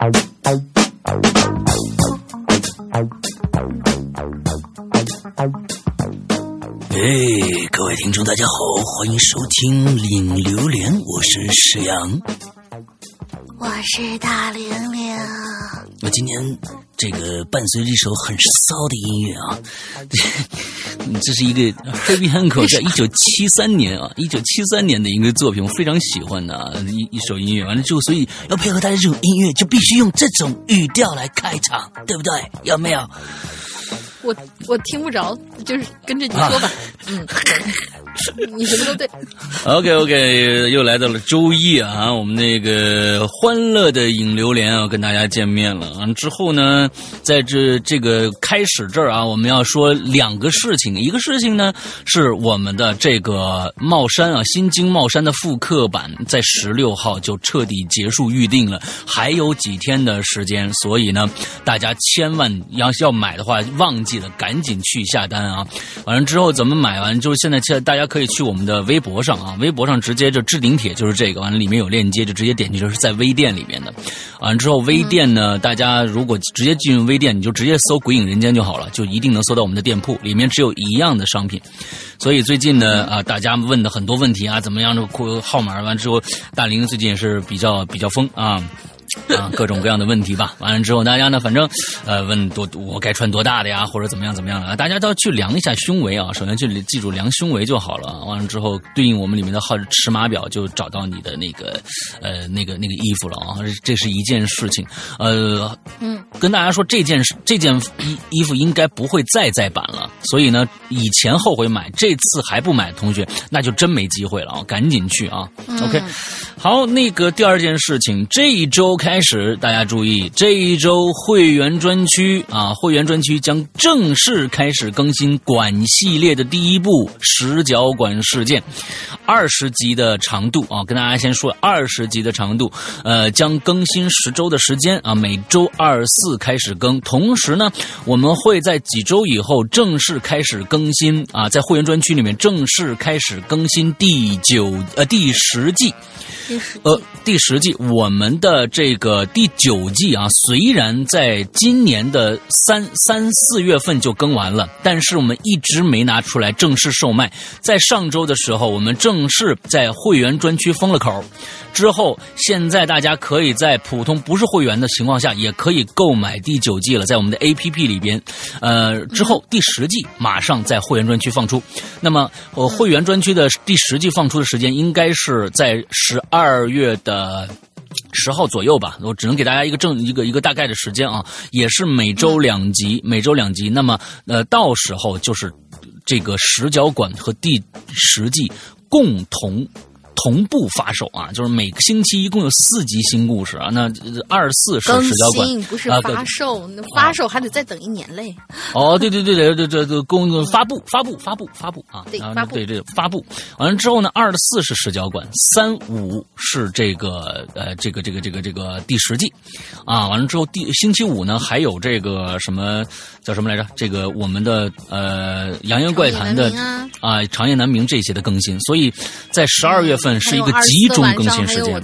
out. 哎，各位听众，大家好，欢迎收听《领榴莲》，我是石阳。我是大玲玲。我今天这个伴随着一首很骚的音乐啊，这是一个 Heavy Hancock 在一九七三年啊，一九七三年的一个作品，我非常喜欢的啊一一首音乐。完了之后，所以要配合大家这种音乐，就必须用这种语调来开场，对不对？有没有？我我听不着，就是跟着你说吧。嗯，你什么都对。OK OK，又来到了周一啊，我们那个欢乐的影榴莲啊，跟大家见面了啊。之后呢，在这这个开始这儿啊，我们要说两个事情，一个事情呢是我们的这个帽衫啊，新京帽衫的复刻版在十六号就彻底结束预定了，还有几天的时间，所以呢，大家千万要要买的话，忘记记得赶紧去下单啊。完了之后怎么买？完就是现在，现在大家可以去我们的微博上啊，微博上直接就置顶帖就是这个，完了里面有链接，就直接点击，就是在微店里面的。完了之后，微店呢，大家如果直接进入微店，你就直接搜“鬼影人间”就好了，就一定能搜到我们的店铺，里面只有一样的商品。所以最近呢，啊，大家问的很多问题啊，怎么样的号码？完之后，大林最近也是比较比较疯啊。啊，各种各样的问题吧。完了之后，大家呢，反正呃，问多我该穿多大的呀，或者怎么样怎么样的，大家都要去量一下胸围啊。首先去记住量胸围就好了。完了之后，对应我们里面的号尺码表，就找到你的那个呃那个那个衣服了啊。这是一件事情。呃，嗯，跟大家说，这件这件衣衣服应该不会再再版了。所以呢，以前后悔买，这次还不买同学，那就真没机会了啊！赶紧去啊。OK，好，那个第二件事情，这一周。开始，大家注意，这一周会员专区啊，会员专区将正式开始更新管系列的第一部《十角管事件》，二十集的长度啊，跟大家先说二十集的长度，呃，将更新十周的时间啊，每周二四开始更，同时呢，我们会在几周以后正式开始更新啊，在会员专区里面正式开始更新第九呃第十季。呃，第十季我们的这个第九季啊，虽然在今年的三三四月份就更完了，但是我们一直没拿出来正式售卖。在上周的时候，我们正式在会员专区封了口。之后，现在大家可以在普通不是会员的情况下，也可以购买第九季了，在我们的 APP 里边。呃，之后第十季马上在会员专区放出。那么，呃，会员专区的第十季放出的时间应该是在十二月的。十号左右吧，我只能给大家一个正一个一个大概的时间啊，也是每周两集，每周两集。那么呃，到时候就是这个十角馆和第十季共同。同步发售啊，就是每个星期一共有四集新故事啊。那二十四是十角馆，不是发售，那发售还得再等一年嘞。哦，对对对对对对对，公发布发布发布发布啊，对发布对对发布完了之后呢，二十四是十角馆，三五是这个呃这个这个这个这个第十季啊。完了之后第星期五呢还有这个什么叫什么来着？这个我们的呃《扬言怪谈》的啊《长夜难明》这些的更新，所以在十二月份。是一个集中更新时间。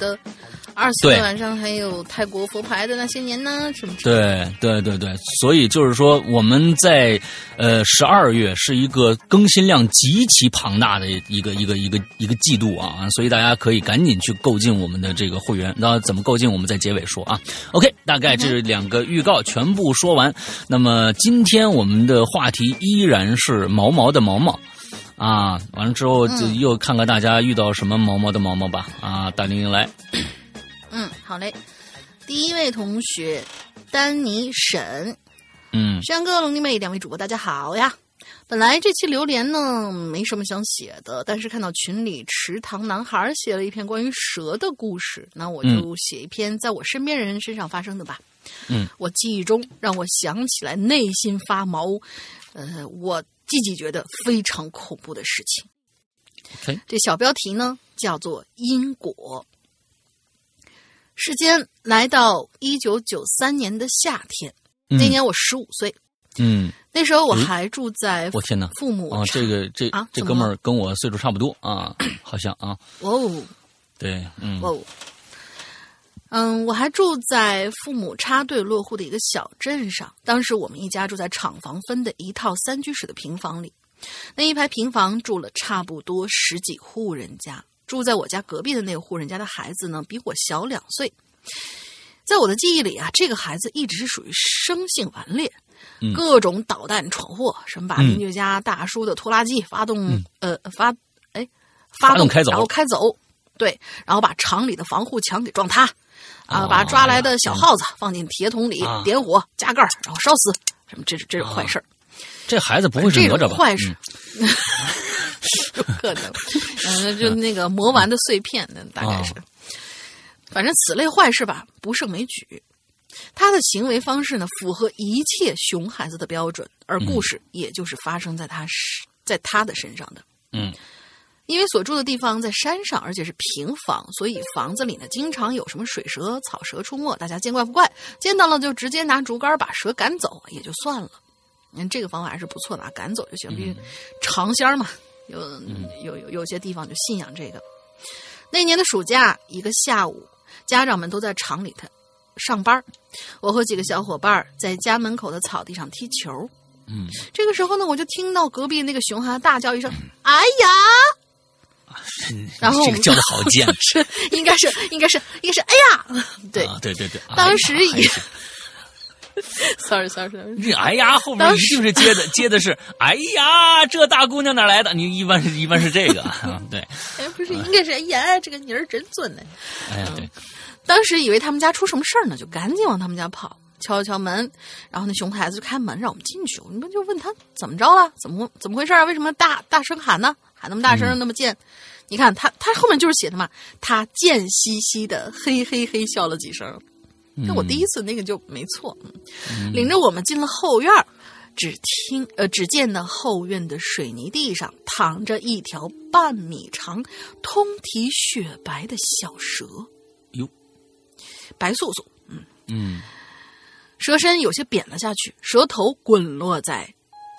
二十四晚上还有泰国佛牌的那些年呢，什么？对对对对，所以就是说我们在呃十二月是一个更新量极其庞大的一个一个一个一个季度啊，所以大家可以赶紧去购进我们的这个会员。那怎么购进，我们在结尾说啊。OK，大概这两个预告全部说完。那么今天我们的话题依然是毛毛的毛毛。啊，完了之后就又看看大家遇到什么毛毛的毛毛吧。啊，大玲玲来。嗯，好嘞。第一位同学，丹尼沈。嗯，山哥、龙弟妹两位主播，大家好呀。本来这期榴莲呢没什么想写的，但是看到群里池塘男孩写了一篇关于蛇的故事，那我就写一篇在我身边人身上发生的吧。嗯，我记忆中让我想起来内心发毛，呃，我自己觉得非常恐怖的事情。这小标题呢叫做因果。时间来到一九九三年的夏天，嗯。那年我十五岁，嗯，那时候我还住在我天呐父母啊，这个这啊这哥们儿跟我岁数差不多啊，好像啊，哦。对，嗯。哦，嗯，我还住在父母插队落户的一个小镇上。当时我们一家住在厂房分的一套三居室的平房里，那一排平房住了差不多十几户人家。住在我家隔壁的那户人家的孩子呢，比我小两岁。在我的记忆里啊，这个孩子一直是属于生性顽劣，嗯各种捣蛋闯祸，什么把嗯邻居家大叔的拖拉机发动，嗯呃发哎发动开走然后开走，对，然后把厂里的防护墙给撞塌，啊，哦把抓来的小耗子放进铁桶里，啊点火加盖，然后烧死，什么这是这是坏事儿，这孩子不会是这哪吒吧？种坏事嗯，有可能，嗯，就那个磨完的碎片，那大概是，哦反正此类坏事吧，不胜枚举。他的行为方式呢，符合一切熊孩子的标准，而故事也就是发生在他身，在他的身上的。嗯。因为所住的地方在山上，而且是平房，所以房子里呢经常有什么水蛇、草蛇出没，大家见怪不怪，见到了就直接拿竹竿把蛇赶走，也就算了。嗯，这个方法还是不错的啊，赶走就行，毕竟尝鲜嘛，有有有有些地方就信仰这个。那年的暑假，一个下午，家长们都在厂里头上班，我和几个小伙伴在家门口的草地上踢球。嗯，这个时候呢，我就听到隔壁那个熊孩子大叫一声：“哎呀！”然后我们这个叫的好贱是应该是应该是应该是哎呀，对、啊，对对对，当时也 sorry sorry sorry，这哎呀后面一定是接的接的是哎呀，这大姑娘哪来的？你一般是一般是这个啊，对，哎不是应该是哎呀，这个妮儿真准呢。哎呀对，当时以为他们家出什么事儿呢，就赶紧往他们家跑，敲了敲门，然后那熊孩子就开门让我们进去。我们就问他怎么着了，怎么怎么回事啊？为什么大大声喊呢？喊那么大声，那么贱？你看他他后面就是写的嘛，他贱兮兮的嘿嘿嘿笑了几声。那我第一次那个就没错，嗯领着我们进了后院儿，只听呃只见呢后院的水泥地上躺着一条半米长、通体雪白的小蛇，哟，白素素，嗯。嗯。蛇身有些扁了下去，蛇头滚落在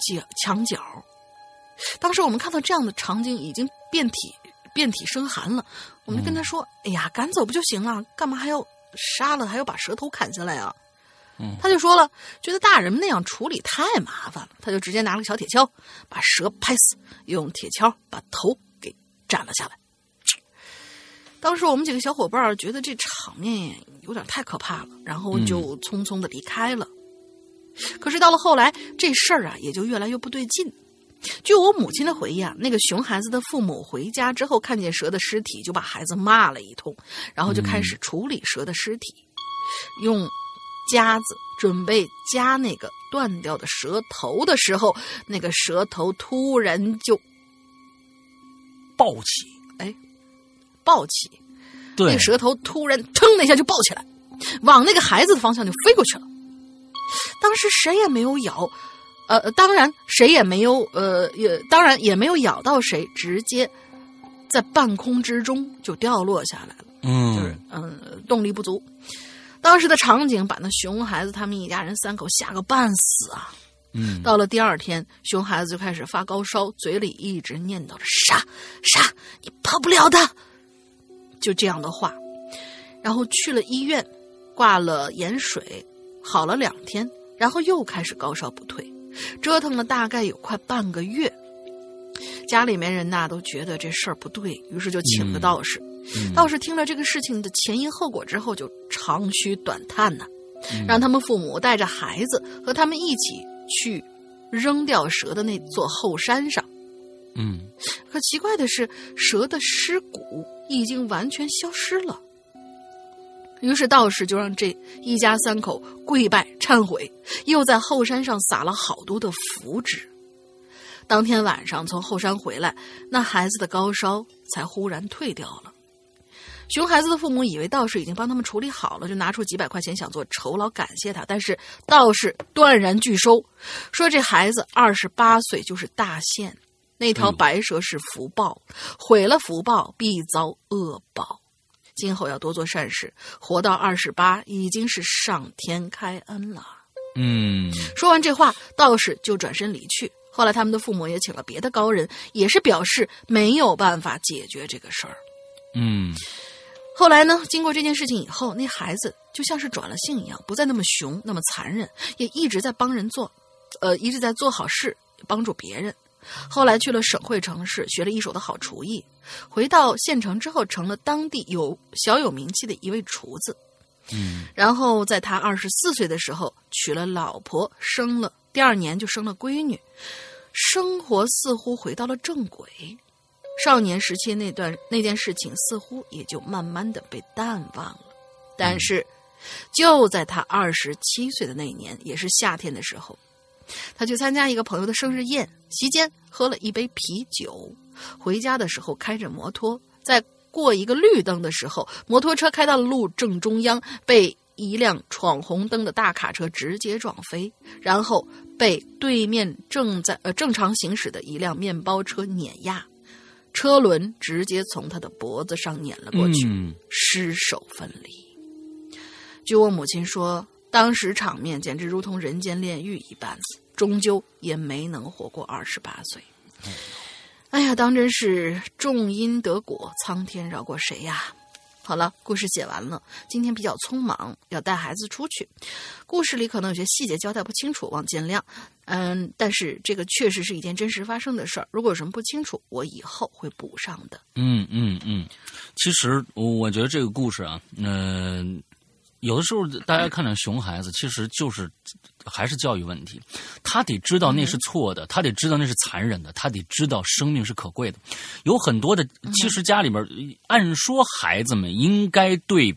角墙角。当时我们看到这样的场景，已经遍体遍体生寒了。我们就跟他说：“哎呀，赶走不就行了？干嘛还要杀了，还要把蛇头砍下来啊？”嗯他就说了，觉得大人们那样处理太麻烦了，他就直接拿了个小铁锹，把蛇拍死，用铁锹把头给斩了下来。当时我们几个小伙伴觉得这场面有点太可怕了，然后就匆匆的离开了。可是到了后来，这事儿啊也就越来越不对劲。据我母亲的回忆啊，那个熊孩子的父母回家之后看见蛇的尸体，就把孩子骂了一通，然后就开始处理蛇的尸体，用夹子准备夹那个断掉的蛇头的时候，那个蛇头突然就暴起，哎，暴起，那对个，蛇头突然腾的一下就抱起来，往那个孩子的方向就飞过去了。当时谁也没有咬，呃，当然谁也没有，呃，也当然也没有咬到谁，直接在半空之中就掉落下来了，嗯就是嗯嗯、动力不足。当时的场景把那熊孩子他们一家人三口吓个半死啊！嗯，到了第二天，熊孩子就开始发高烧，嘴里一直念叨着“杀杀，你跑不了的”，就这样的话。然后去了医院，挂了盐水，好了两天，然后又开始高烧不退，折腾了大概有快半个月。家里面人呐都觉得这事儿不对，于是就请了道士。嗯道士听了这个事情的前因后果之后，就长吁短叹呐、让他们父母带着孩子和他们一起去扔掉蛇的那座后山上。嗯可奇怪的是，蛇的尸骨已经完全消失了。于是道士就让这一家三口跪拜忏悔，又在后山上撒了好多的符纸。当天晚上从后山回来，那孩子的高烧才忽然退掉了。熊孩子的父母以为道士已经帮他们处理好了，就拿出几百块钱想做酬劳感谢他，但是道士断然拒收，说这孩子二十八岁就是大限，那条白蛇是福报，毁了福报必遭恶报，今后要多做善事，活到二十八已经是上天开恩了。嗯说完这话，道士就转身离去。后来他们的父母也请了别的高人，也是表示没有办法解决这个事儿。嗯后来呢，经过这件事情以后，那孩子就像是转了性一样，不再那么熊，那么残忍，也一直在帮人做，呃，一直在做好事，帮助别人。后来去了省会城市，学了一手的好厨艺。回到县城之后，成了当地有小有名气的一位厨子。嗯然后在他二十四岁的时候娶了老婆，生了，第二年就生了闺女，生活似乎回到了正轨。少年时期那段那件事情似乎也就慢慢的被淡忘了。但是，就在他二十七岁的那年，也是夏天的时候，他去参加一个朋友的生日宴，席间喝了一杯啤酒，回家的时候开着摩托，在过一个绿灯的时候，摩托车开到了路正中央，被一辆闯红灯的大卡车直接撞飞，然后被对面正在呃正常行驶的一辆面包车碾压，车轮直接从他的脖子上碾了过去，嗯尸首分离。据我母亲说，当时场面简直如同人间炼狱一般，终究也没能活过二十八岁。哎呀，当真是种因得果，苍天饶过谁呀？好了，故事写完了。今天比较匆忙，要带孩子出去，故事里可能有些细节交代不清楚，望见谅。嗯，但是这个确实是一件真实发生的事儿。如果有什么不清楚，我以后会补上的。嗯嗯嗯，其实我觉得这个故事啊，嗯、有的时候大家看到熊孩子，其实就是还是教育问题。他得知道那是错的，他得知道那是残忍的，他得知道生命是可贵的。有很多的，其实家里边按说孩子们应该对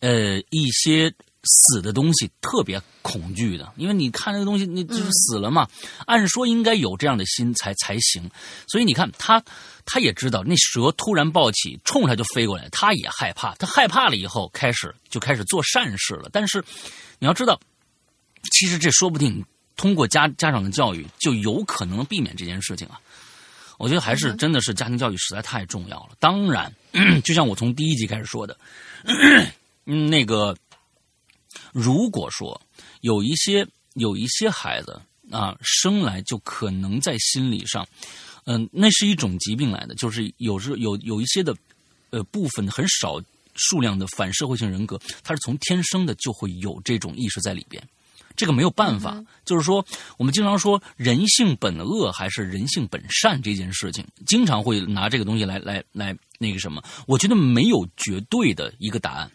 呃一些死的东西特别恐惧的，因为你看那个东西，你就是死了嘛。按说应该有这样的心才才行。所以你看他，他也知道那蛇突然暴起，冲他就飞过来，他也害怕。他害怕了以后，开始就开始做善事了。但是你要知道，其实这说不定通过家家长的教育，就有可能避免这件事情啊。我觉得还是真的是家庭教育实在太重要了。当然，就像我从第一集开始说的，嗯，那个如果说有一些有一些孩子啊，生来就可能在心理上，嗯、那是一种疾病来的，就是有时有有一些的呃部分很少数量的反社会性人格，他是从天生的就会有这种意识在里边。这个没有办法，就是说，我们经常说人性本恶还是人性本善这件事情，经常会拿这个东西来来来那个什么。我觉得没有绝对的一个答案，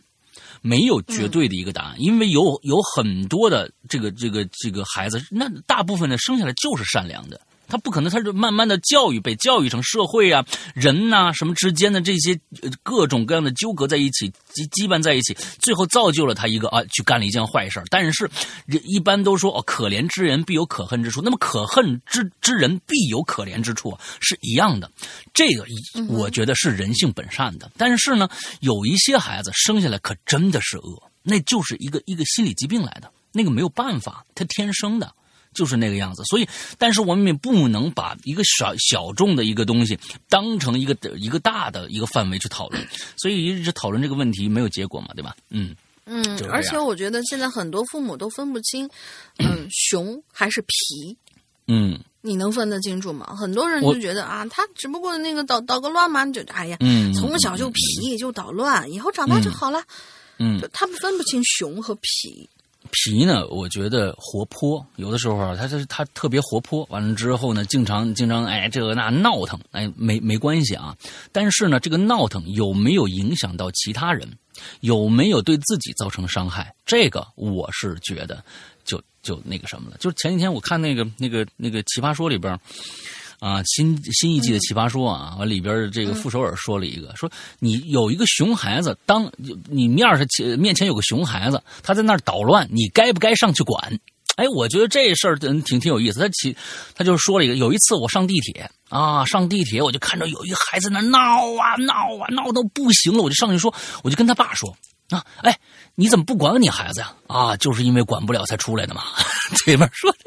没有绝对的一个答案，因为有有很多的这个这个这个孩子，那大部分的生下来就是善良的。他不可能，他是慢慢的教育，被教育成社会啊、人呐、什么之间的这些各种各样的纠葛在一起，羁羁绊在一起，最后造就了他一个啊，去干了一件坏事但是人一般都说哦，可怜之人必有可恨之处，那么可恨之之人必有可怜之处，是一样的。这个我觉得是人性本善的，但是呢，有一些孩子生下来可真的是恶，那就是一个一个心理疾病来的，那个没有办法，他天生的。就是那个样子，所以，但是我们也不能把一个小小众的一个东西当成一个一个大的一个范围去讨论，所以一直讨论这个问题没有结果嘛，对吧？嗯嗯而且我觉得现在很多父母都分不清，嗯，熊还是皮。嗯你能分得清楚吗？很多人就觉得啊，他只不过那个捣捣个乱嘛，就哎呀，嗯，从小就皮就捣乱，以后长大就好了。嗯就他们分不清熊和皮。皮呢，我觉得活泼，有的时候啊，他他他特别活泼，完了之后呢，经常经常哎这个那闹腾，哎没没关系啊，但是呢，这个闹腾有没有影响到其他人，有没有对自己造成伤害，这个我是觉得就就那个什么了。就是前几天我看那个那个那个奇葩说里边。啊，新新一季的《奇葩说》啊，完里边这个傅首尔说了一个，说你有一个熊孩子，当你面上前面前有个熊孩子，他在那儿捣乱，你该不该上去管？哎，我觉得这事儿挺挺有意思。他起，他就说了一个，有一次我上地铁啊，上地铁我就看着有一个孩子那闹啊闹啊闹到不行了，我就上去说，我就跟他爸说啊，哎，你怎么不管你孩子呀？啊，就是因为管不了才出来的嘛。这边说，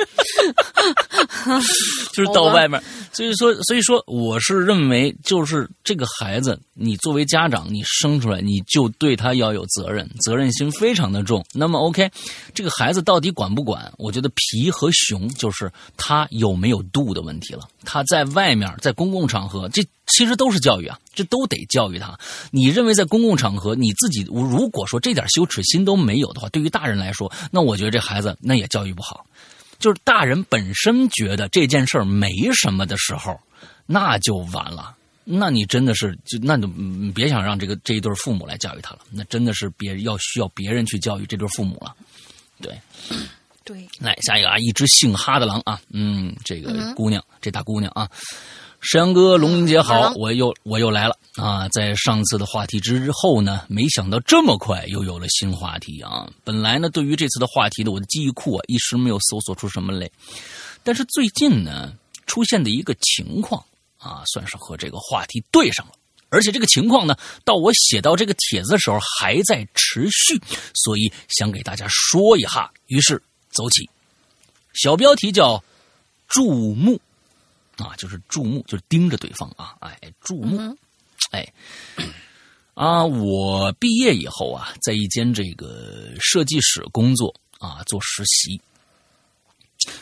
就是到外面，所以说，所以说，我是认为，就是这个孩子，你作为家长，你生出来，你就对他要有责任，责任心非常的重。那么，OK，这个孩子到底管不管？我觉得皮和熊就是他有没有度的问题了。他在外面，在公共场合，这其实都是教育啊，这都得教育他。你认为在公共场合，你自己如果说这点羞耻心都没有的话，对于大人来说，那我觉得这孩子那也教育不好。就是大人本身觉得这件事儿没什么的时候，那就完了。那你真的是就那就别想让这个这一对父母来教育他了。那真的是别要需要别人去教育这对父母了。对，对，来下一个啊，一只姓哈的狼啊，嗯，这个姑娘，这大姑娘啊。石阳哥，龙玲姐好，我又我又来了啊！在上次的话题之后呢，没想到这么快又有了新话题啊！本来呢，对于这次的话题呢，我的记忆库啊一时没有搜索出什么来，但是最近呢出现的一个情况啊，算是和这个话题对上了，而且这个情况呢，到我写到这个帖子的时候还在持续，所以想给大家说一下。于是走起，小标题叫“注目”。啊，就是注目，就是盯着对方啊！哎，注目，哎，啊，我毕业以后啊，在一间这个设计室工作啊，做实习。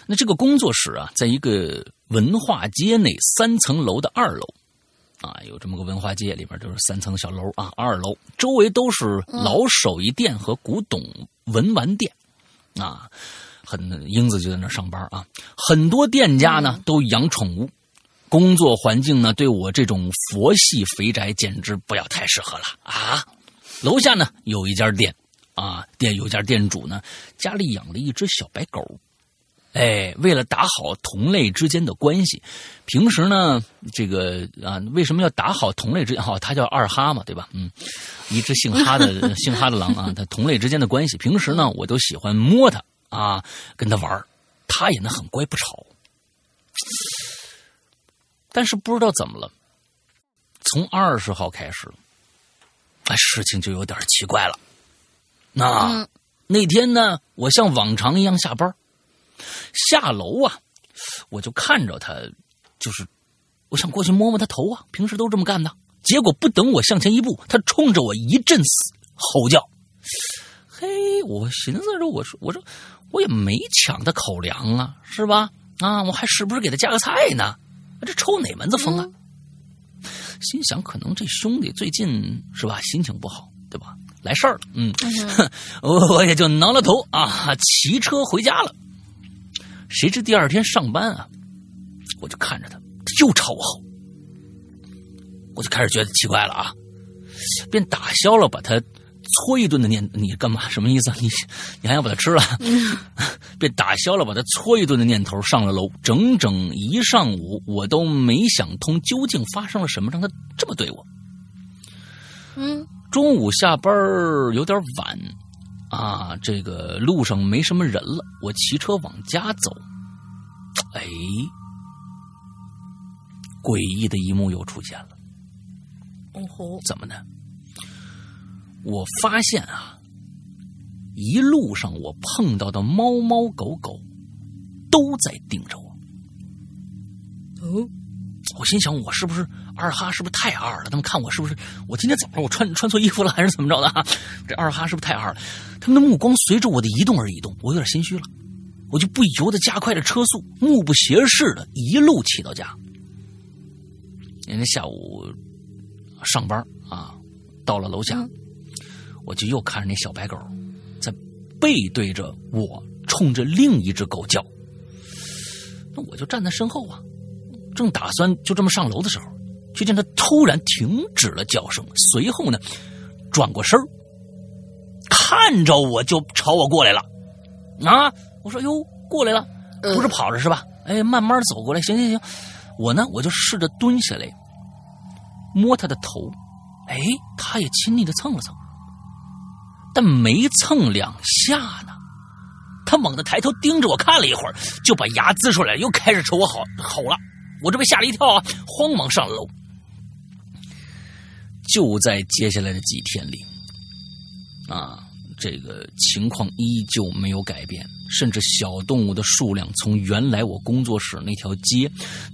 那这个工作室啊，在一个文化街内三层楼的二楼啊，有这么个文化街，里边就是三层小楼啊，二楼周围都是老手艺店和古董文玩店啊。很英子就在那上班啊，很多店家呢都养宠物，工作环境呢对我这种佛系肥宅简直不要太适合了啊！楼下呢有一家店啊，店有家店主呢家里养了一只小白狗，哎，为了打好同类之间的关系，平时呢这个啊为什么要打好同类之间？好，他叫二哈嘛，对吧？嗯，一只姓哈的 姓哈的狼啊，他同类之间的关系，平时呢我都喜欢摸它。啊，跟他玩他也能很乖不吵。但是不知道怎么了，从二十号开始，哎事情就有点奇怪了。那那天呢，我像往常一样下班，下楼啊，我就看着他，就是我想过去摸摸他头啊，平时都这么干的。结果不等我向前一步，他冲着我一阵嘶吼叫。嘿，我寻思着，我说，我说。我也没抢他口粮啊，是吧？啊，我还时不时给他加个菜呢？这抽哪门子风啊？心想，可能这兄弟最近是吧，心情不好，对吧？来事儿了，嗯，我我也就挠挠头啊，骑车回家了。谁知第二天上班啊，我就看着他，他又朝我吼，我就开始觉得奇怪了啊，便打消了把他。搓一顿的念，你干嘛？什么意思？你你还要把它吃了？被打消了把它搓一顿的念头，上了楼。整整一上午，我都没想通究竟发生了什么，让他这么对我。嗯，中午下班有点晚啊，这个路上没什么人了，我骑车往家走。哎，诡异的一幕又出现了。哦吼，怎么呢？我发现啊，一路上我碰到的猫猫狗狗都在盯着我。哦，我心想，我是不是二哈？是不是太二了？他们看我是不是？我今天早上我穿穿错衣服了，还是怎么着的？这二哈是不是太二了？他们的目光随着我的移动而移动，我有点心虚了，我就不由得加快了车速，目不斜视的一路骑到家。人家下午上班啊，到了楼下。我就又看着那小白狗，在背对着我，冲着另一只狗叫。那我就站在身后啊，正打算就这么上楼的时候，却见它突然停止了叫声，随后呢，转过身看着我就朝我过来了。啊！我说哟，过来了，不是跑着是吧？哎，慢慢走过来，行行行。我呢，我就试着蹲下来，摸它的头，哎，它也亲昵的蹭了蹭。但没蹭两下呢，他猛地抬头盯着我看了一会儿，就把牙呲出来，又开始朝我吼吼了。我这被吓了一跳啊，慌忙上楼。就在接下来的几天里，啊，这个情况依旧没有改变，甚至小动物的数量从原来我工作室那条街，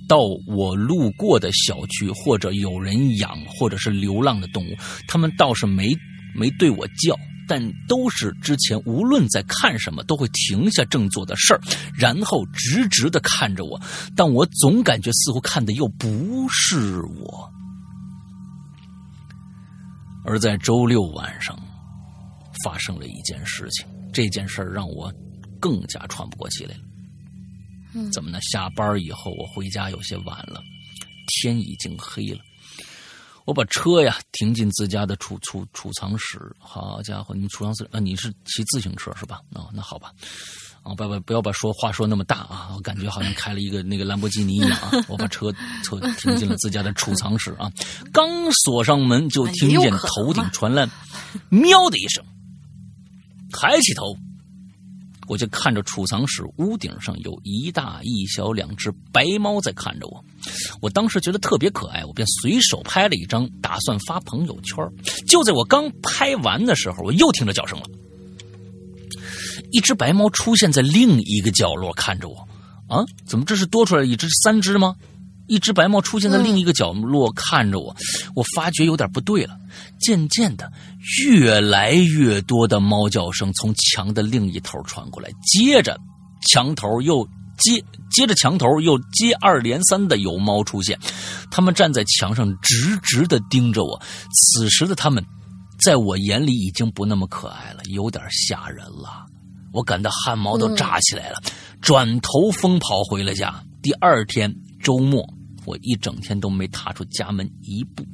到我路过的小区，或者有人养，或者是流浪的动物，他们倒是没没对我叫，但都是之前无论在看什么，都会停下正做的事儿，然后直直的看着我，但我总感觉似乎看的又不是我。而在周六晚上，发生了一件事情。这件事儿让我更加喘不过气来了。嗯怎么呢？下班以后我回家有些晚了，天已经黑了。我把车呀停进自家的储储储藏室。好家伙，你储藏室啊？你是骑自行车是吧？哦，那好吧。啊，不要不要把说话说那么大啊！我感觉好像开了一个那个兰博基尼一样啊！我把车车停进了自家的储藏室啊，刚锁上门就听见头顶传来“喵”的一声，抬起头，我就看着储藏室屋顶上有一大一小两只白猫在看着我，我当时觉得特别可爱，我便随手拍了一张，打算发朋友圈。就在我刚拍完的时候，我又听着叫声了。一只白猫出现在另一个角落，看着我。啊，怎么这是多出来一只三只吗？一只白猫出现在另一个角落，看着我。我发觉有点不对了。渐渐的，越来越多的猫叫声从墙的另一头传过来，接着墙头又接接着墙头又接二连三的有猫出现，它们站在墙上直直的盯着我。此时的它们，在我眼里已经不那么可爱了，有点吓人了。我感到汗毛都炸起来了，转头疯跑回了家。第二天周末，我一整天都没踏出家门一步。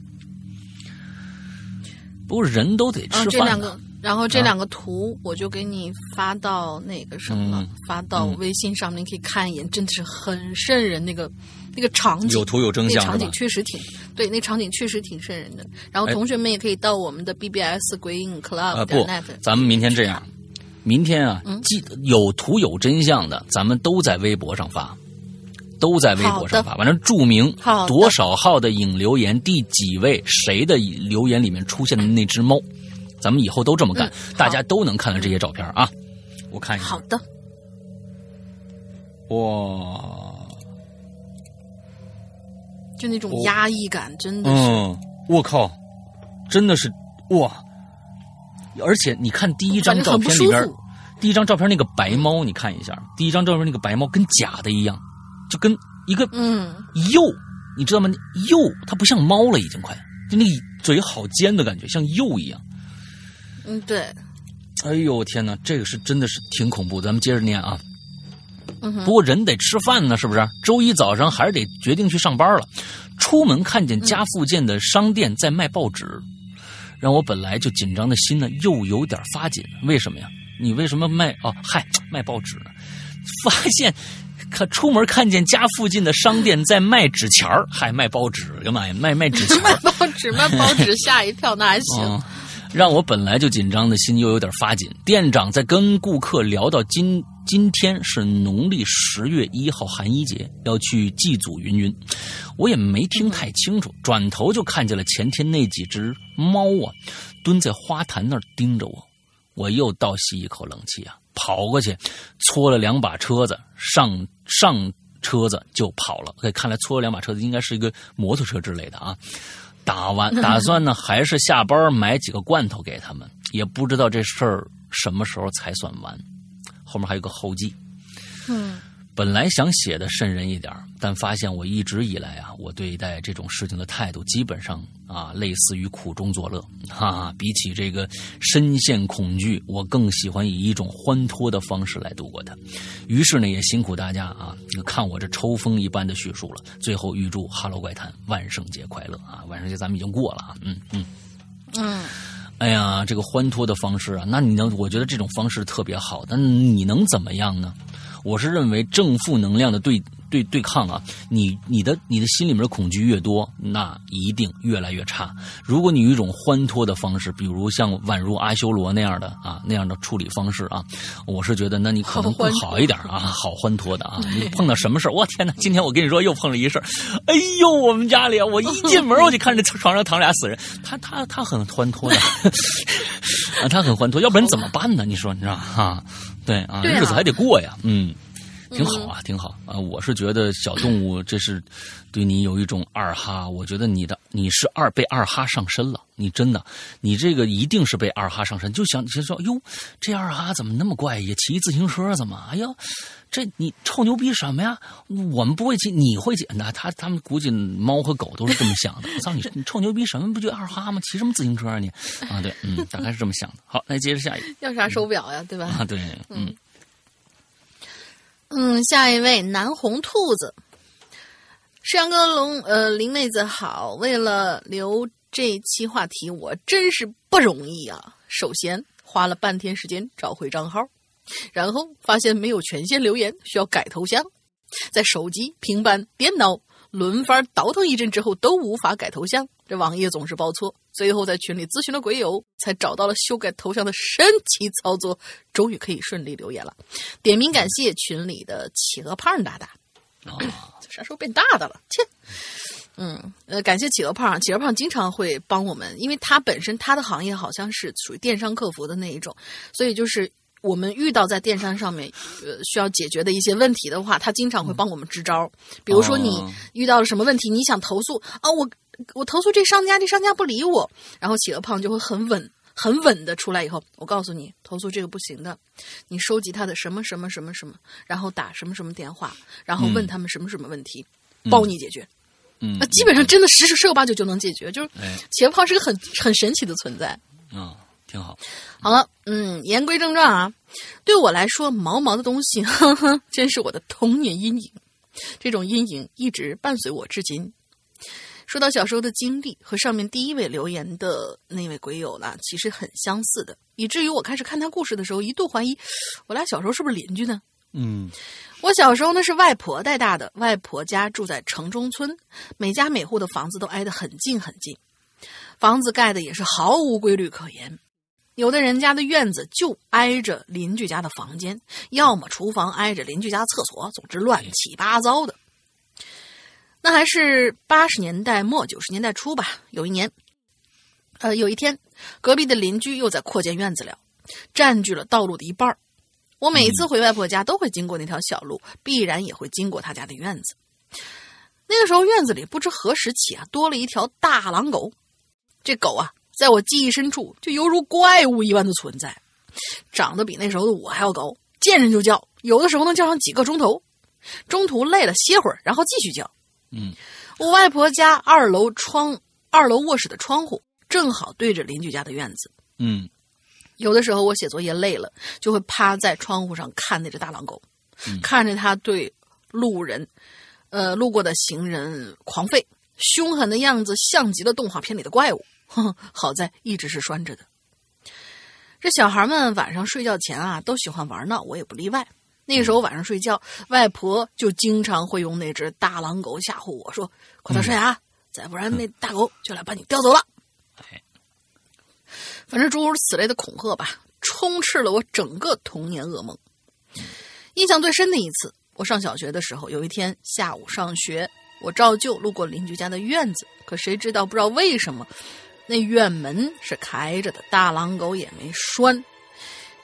不过人都得吃啊，这、两个，然后这两个图我就给你发到那个什么了，嗯。发到微信上面，你可以看一眼，真的是很瘆人。那个那个场景。有图有真相那场景？确实挺对，那场景确实挺瘆人的。然后哎同学们也可以到我们的 BBS 鬼影 Club 啊不咱们明天这样，明天啊，嗯。记得有图有真相的，咱们都在微博上发，都在微博上发，反正注明多少号的影留言，第几位谁的留言里面出现的那只猫，咱们以后都这么干，嗯大家都能看到这些照片啊。我看一下，好的，哇，就那种压抑感，真的是。嗯，我靠，真的是哇！而且你看第一张照片里边，第一张照片那个白猫，你看一下，第一张照片那个白猫跟假的一样，就跟一个嗯，鼬，你知道吗？鼬它不像猫了，已经快，就那个嘴好尖的感觉，像鼬一样。嗯，对，哎呦天哪，这个是真的是挺恐怖。咱们接着念啊。嗯不过人得吃饭呢，是不是？周一早上还是得决定去上班了。出门看见家附近的商店在卖报纸，让我本来就紧张的心呢又有点发紧。为什么呀？你为什么卖？哦，嗨，卖报纸呢？发现看出门看见家附近的商店在卖纸钱儿，还卖报纸干嘛呀？卖卖纸钱儿。卖报纸，卖报纸，吓一跳，那还行。嗯，让我本来就紧张的心又有点发紧。店长在跟顾客聊到今今天是农历十月一号寒衣节，要去祭祖云云，我也没听太清楚，转头就看见了前天那几只猫啊，蹲在花坛那儿盯着我，我又倒吸一口冷气啊，跑过去搓了两把车子，上上车子就跑了。哎，看来搓了两把车子应该是一个摩托车之类的啊。打完 打算呢，还是下班买几个罐头给他们，也不知道这事儿什么时候才算完。后面还有个后记，嗯，本来想写的瘆人一点儿，但发现我一直以来啊，我对待这种事情的态度基本上啊，类似于苦中作乐。哈、哈，比起这个深陷恐惧，我更喜欢以一种欢脱的方式来度过它。于是呢，也辛苦大家啊，看我这抽风一般的叙述了。最后预祝《哈喽怪谈》万圣节快乐啊！万圣节咱们已经过了啊，嗯嗯。嗯，哎呀，这个欢脱的方式啊，那你能？我觉得这种方式特别好，但你能怎么样呢？我是认为正负能量的对对对抗啊，你你的你的心里面的恐惧越多，那一定越来越差。如果你有一种欢脱的方式，比如像宛如阿修罗那样的啊那样的处理方式啊，我是觉得那你可能会好一点啊，好欢脱的啊。你碰到什么事儿，我天哪！今天我跟你说又碰了一事儿，哎呦，我们家里啊，我一进门我就看着床上躺俩死人，他他他很欢脱的 啊，他很欢脱，要不然怎么办呢？你说你知道哈？对啊，日子还得过呀，嗯。挺好啊，挺好啊！我是觉得小动物这是对你有一种二哈，我觉得你的你是二被二哈上身了，你真的，你这个一定是被二哈上身。就想就说哟，这二哈怎么那么怪异？骑自行车怎么？哎呀，这你臭牛逼什么呀？我们不会骑，你会骑？那他他们估计猫和狗都是这么想的。我操你，你臭牛逼什么？不就二哈吗？骑什么自行车啊你？啊对，嗯，大概是这么想的。好，来接着下一个。要啥手表呀？对吧？啊对，嗯。嗯，嗯下一位南红兔子，石阳哥龙呃林妹子好，为了留这期话题，我真是不容易啊。首先花了半天时间找回账号，然后发现没有权限留言，需要改头像，在手机、平板、电脑轮番倒腾一阵之后都无法改头像，这网页总是报错。最后在群里咨询了鬼友，才找到了修改头像的神奇操作，终于可以顺利留言了。点名感谢群里的企鹅胖大大。哦，啥时候变大的了？切，嗯，呃，感谢企鹅胖，企鹅胖经常会帮我们，因为他本身他的行业好像是属于电商客服的那一种，所以就是我们遇到在电商上面呃需要解决的一些问题的话，他经常会帮我们支招。比如说你遇到了什么问题，你想投诉啊，我。我投诉这商家，这商家不理我，然后企鹅胖就会很稳、很稳的出来。以后我告诉你，投诉这个不行的，你收集他的什么什么什么什么，然后打什么什么电话，然后问他们什么什么问题，包你解决。嗯，那基本上真的十十十有八九就能解决。就是企鹅胖是个很很神奇的存在。嗯，挺好。好了，嗯，言归正传啊，对我来说，毛毛的东西，呵呵，真是我的童年阴影。这种阴影一直伴随我至今。说到小时候的经历，和上面第一位留言的那位鬼友呢，其实很相似的，以至于我开始看他故事的时候，一度怀疑我俩小时候是不是邻居呢？嗯，我小时候呢是外婆带大的，外婆家住在城中村，每家每户的房子都挨得很近很近，房子盖的也是毫无规律可言，有的人家的院子就挨着邻居家的房间，要么厨房挨着邻居家厕所，总之乱七八糟的。那还是八十年代末九十年代初吧。有一年，呃，有一天，隔壁的邻居又在扩建院子了，占据了道路的一半我每次回外婆家都会经过那条小路，必然也会经过他家的院子。那个时候，院子里不知何时起啊，多了一条大狼狗。这狗啊，在我记忆深处就犹如怪物一般的存在，长得比那时候的我还要高，见人就叫，有的时候能叫上几个钟头。中途累了歇会儿，然后继续叫。嗯，我外婆家二楼窗，二楼卧室的窗户正好对着邻居家的院子。嗯，有的时候我写作业累了，就会趴在窗户上看那只大狼狗，看着它对路人，呃，路过的行人狂吠，凶狠的样子像极了动画片里的怪物。好在一直是拴着的。这小孩们晚上睡觉前啊，都喜欢玩闹，我也不例外。那时候晚上睡觉，外婆就经常会用那只大狼狗吓唬我说：“快点睡啊，再不然那大狗就来把你叼走了。”反正诸如此类的恐吓吧，充斥了我整个童年噩梦。印象最深的一次，我上小学的时候，有一天下午上学，我照旧路过邻居家的院子，可谁知道不知道为什么，那院门是开着的，大狼狗也没拴。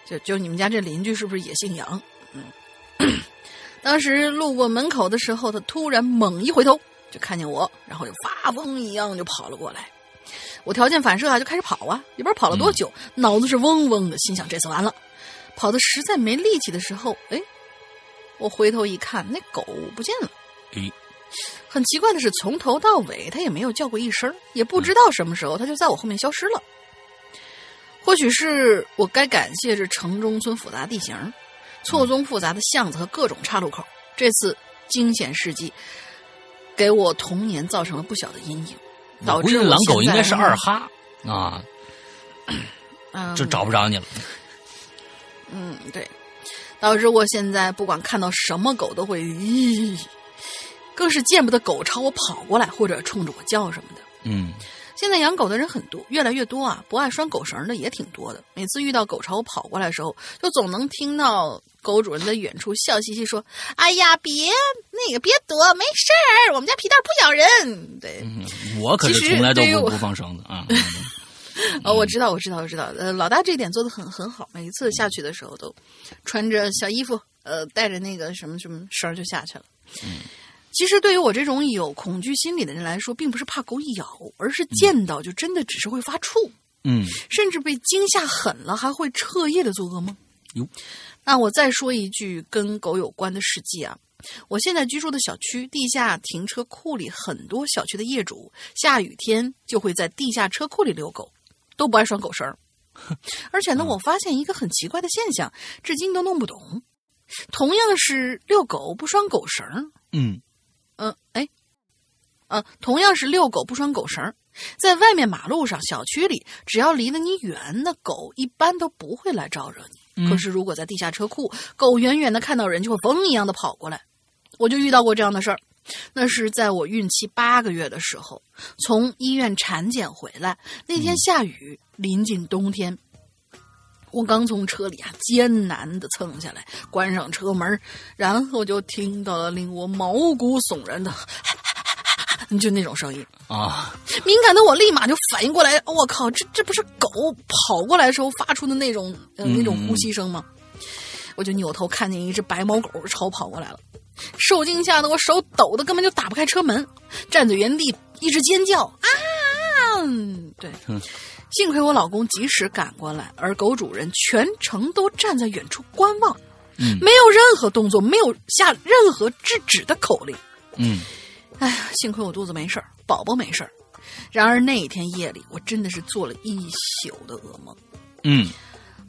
就就你们家这邻居是不是也姓杨？嗯，当时路过门口的时候，他突然猛一回头，就看见我，然后就发疯一样就跑了过来。我条件反射啊，就开始跑啊，也不知道跑了多久，脑子是嗡嗡的，心想这次完了。跑的实在没力气的时候，哎，我回头一看，那狗不见了。诶，很奇怪的是，从头到尾它也没有叫过一声，也不知道什么时候它就在我后面消失了。或许是我该感谢这城中村复杂地形。错综复杂的巷子和各种岔路口，这次惊险事迹给我童年造成了不小的阴影，导致狼狗应该是二哈啊，嗯，就找不着你了。嗯，对，导致我现在不管看到什么狗都会咦，更是见不得狗朝我跑过来或者冲着我叫什么的。嗯现在养狗的人很多，越来越多啊！不爱拴狗绳的也挺多的。每次遇到狗朝我跑过来的时候，就总能听到狗主人在远处笑嘻嘻说：“哎呀，别那个别躲，没事儿，我们家皮蛋不咬人。”对，嗯，我可是从来都不不放绳子啊。哦，我知道，我知道，我知道。呃，老大这一点做的很很好，每一次下去的时候都穿着小衣服，呃，带着那个什么什么绳儿就下去了。其实对于我这种有恐惧心理的人来说，并不是怕狗咬，而是见到就真的只是会发怵，嗯甚至被惊吓狠了，还会彻夜的做噩梦。哟，那我再说一句跟狗有关的事迹啊。我现在居住的小区地下停车库里，很多小区的业主下雨天就会在地下车库里遛狗，都不爱拴狗绳儿。而且呢，我发现一个很奇怪的现象，至今都弄不懂。同样是遛狗不拴狗绳儿，嗯嗯，哎，呃，同样是遛狗不拴狗绳儿，在外面马路上、小区里，只要离得你远，那狗一般都不会来招惹你。嗯可是如果在地下车库，狗远远的看到人就会风一样的跑过来。我就遇到过这样的事儿，那是在我孕期八个月的时候，从医院产检回来，那天下雨，临近冬天。我刚从车里啊艰难的蹭下来，关上车门，然后就听到了令我毛骨悚然的，就那种声音。啊，敏感的我立马就反应过来，我靠，这这不是狗跑过来的时候发出的那种呃那种呼吸声吗？我就扭头看见一只白毛狗朝我跑过来了，受惊吓得我手抖的根本就打不开车门，站在原地一直尖叫啊！对，幸亏我老公及时赶过来，而狗主人全程都站在远处观望，嗯没有任何动作，没有下任何制止的口令。嗯哎呀，幸亏我肚子没事儿，宝宝没事儿。然而那一天夜里，我真的是做了一宿的噩梦。嗯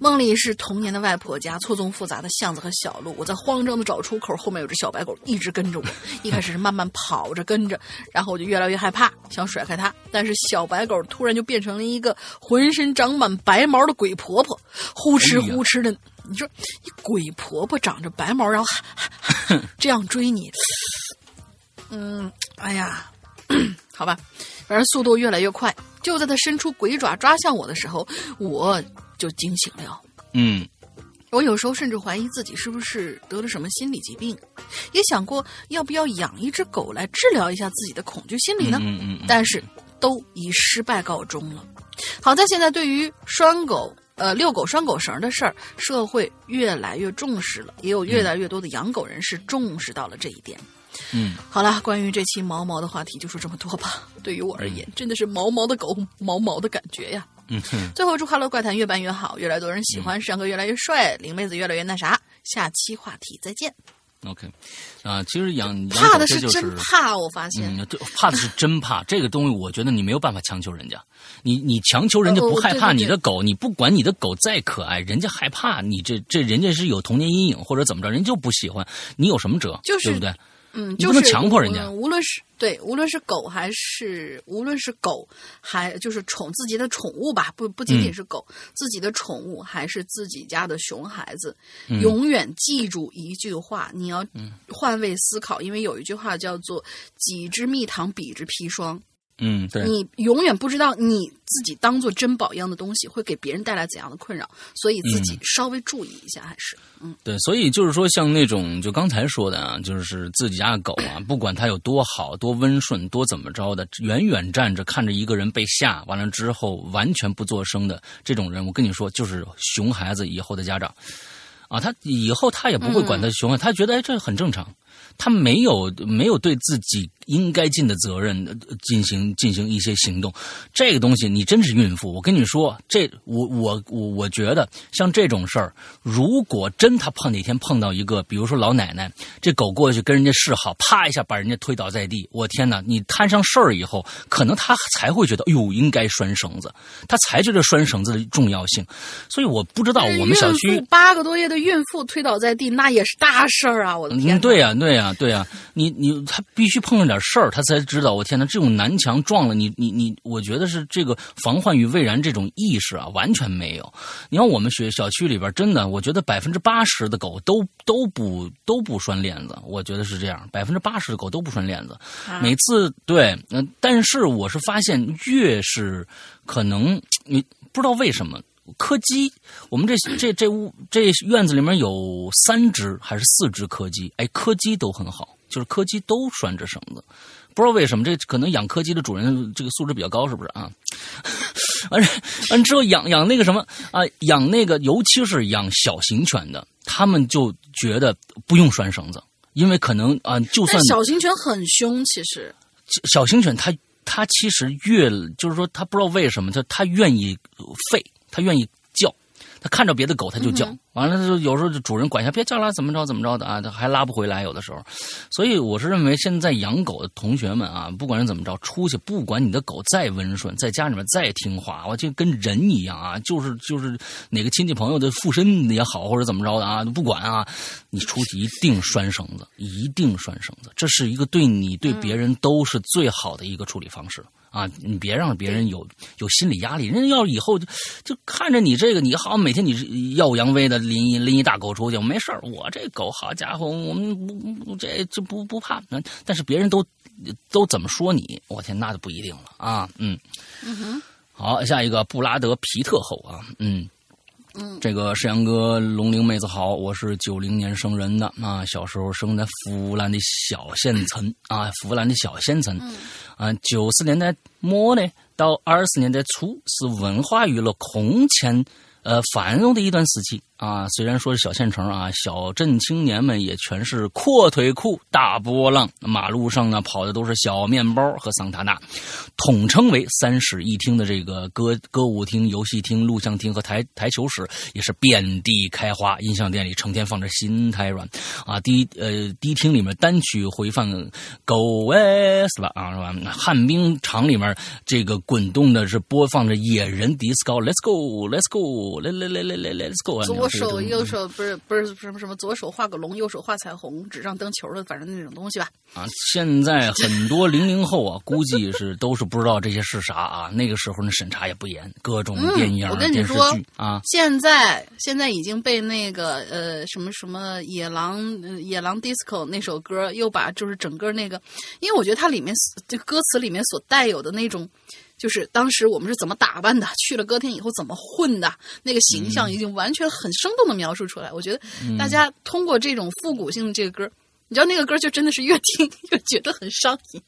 梦里是童年的外婆家，错综复杂的巷子和小路。我在慌张的找出口，后面有只小白狗一直跟着我。一开始是慢慢跑着跟着，然后我就越来越害怕，想甩开它。但是小白狗突然就变成了一个浑身长满白毛的鬼婆婆，呼哧呼哧的。你说，你鬼婆婆长着白毛，然后 这样追你，嗯，哎呀，好吧，反正速度越来越快。就在他伸出鬼爪抓向我的时候，我就惊醒了。嗯我有时候甚至怀疑自己是不是得了什么心理疾病，也想过要不要养一只狗来治疗一下自己的恐惧心理呢。嗯嗯嗯但是都以失败告终了。好在现在对于拴狗、呃遛狗拴狗绳的事儿，社会越来越重视了，也有越来越多的养狗人士重视到了这一点。嗯，好了，关于这期毛毛的话题就说这么多吧。对于我而言，真的是毛毛的狗，毛毛的感觉呀。嗯哼，最后祝《哈喽怪谈》越办越好，越来越多人喜欢，山哥越来越帅，林妹子越来越那啥。下期话题再见。OK，啊、其实养养怕的是真怕，我发现。嗯，对，怕的是真怕 这个东西，我觉得你没有办法强求人家，你你强求人家呃不害怕你的狗，你不管你的狗再可爱，人家害怕你这这人家是有童年阴影或者怎么着，人就不喜欢，你有什么辙？就是对不对？嗯，就是强迫人家。嗯无论是对，无论是狗还是无论是狗，还就是宠自己的宠物吧，不不仅仅嗯。是狗，自己的宠物还是自己家的熊孩子，嗯。永远记住一句话，你要换位思考，因为有一句话叫做“己之蜜糖，彼之砒霜”。嗯，对，你永远不知道你自己当做珍宝一样的东西会给别人带来怎样的困扰，所以自己嗯。稍微注意一下，还是嗯。对，所以就是说，像那种就刚才说的啊，就是自己家的狗啊，不管它有多好、多温顺、多怎么着的，远远站着看着一个人被吓完了之后完全不作声的这种人，我跟你说，就是熊孩子以后的家长。啊，他以后他也不会管他熊孩子，他觉得哎这很正常。他没有没有对自己应该尽的责任呃进行进行一些行动，这个东西你真是孕妇，我跟你说，这我我我我觉得像这种事儿，如果真他碰哪天碰到一个，比如说老奶奶，这狗过去跟人家示好，啪一下把人家推倒在地，我天哪！你摊上事儿以后，可能他才会觉得，哎呦，应该拴绳子，他才觉得拴绳子的重要性。所以我不知道我们小区八个多月的孕妇推倒在地，那也是大事儿啊！我的天嗯，对呀、对呀，对呀，你你他必须碰上点事儿，他才知道。我天哪，这种南墙撞了你，你你，我觉得是这个防患于未然这种意识啊，完全没有。你看我们学小区里边，真的，我觉得百分之八十的狗都都不都不拴链子，我觉得是这样，百分之八十的狗都不拴链子。每次对，嗯，但是我是发现，越是可能你不知道为什么。柯基，我们这这这屋这院子里面有三只还是四只柯基？哎，柯基都很好，就是柯基都拴着绳子，不知道为什么，这可能养柯基的主人这个素质比较高，是不是啊？完完之后养养那个什么啊，养那个尤其是养小型犬的，他们就觉得不用拴绳子，因为可能啊，就算小型犬很凶，其实小型犬它它其实越就是说它不知道为什么，它它愿意吠。他愿意叫，它看着别的狗它就叫，完了就有时候就主人管一下，别叫了，怎么着怎么着的啊，它还拉不回来，有的时候。所以我是认为，现在养狗的同学们啊，不管是怎么着，出去不管你的狗再温顺，在家里面再听话，我就跟人一样啊，就是就是哪个亲戚朋友的附身也好，或者怎么着的啊，不管啊，你出去一定拴绳子，一定拴绳子，这是一个对你对别人都是最好的一个处理方式。啊，你别让别人有有心理压力。人家要以后就就看着你这个，你好每天你耀武扬威的拎一拎一大狗出去，没事我这狗好家伙，我们不这就不不怕。但是别人都都怎么说你？我天，那就不一定了啊。嗯嗯。好，下一个布拉德皮特后啊，嗯。嗯，这个沈阳哥龙玲妹子好，我是九零年生人的啊，小时候生在湖南的小县城啊，湖南的小县城，啊，九十年代末呢到二十年代初是文化娱乐空前呃繁荣的一段时期。啊，虽然说是小县城啊，小镇青年们也全是阔腿裤、大波浪，马路上呢跑的都是小面包和桑塔纳，统称为三室一厅的这个歌歌舞厅、游戏厅、录像厅和台台球室也是遍地开花。音像店里成天放着心太软，啊，第呃迪厅里面单曲回放《Go West》吧，啊是吧？旱冰场里面这个滚动的是播放着野人迪斯高》，Let's go，Let's go，Let Let Let Let Let's go。手右手不是不是什么什么，左手画个龙，右手画彩虹，纸上蹬球的，反正那种东西吧。啊，现在很多零零后啊，估计是都是不知道这些是啥啊。那个时候那审查也不严，各种电影、电视剧啊。现在现在已经被那个呃什么什么野狼野狼 disco 那首歌又把就是整个那个，因为我觉得它里面这歌词里面所带有的那种。就是当时我们是怎么打扮的，去了歌厅以后怎么混的，那个形象已经完全很生动的描述出来。我觉得大家通过这种复古性的这个歌，你知道那个歌就真的是越听 越觉得很上瘾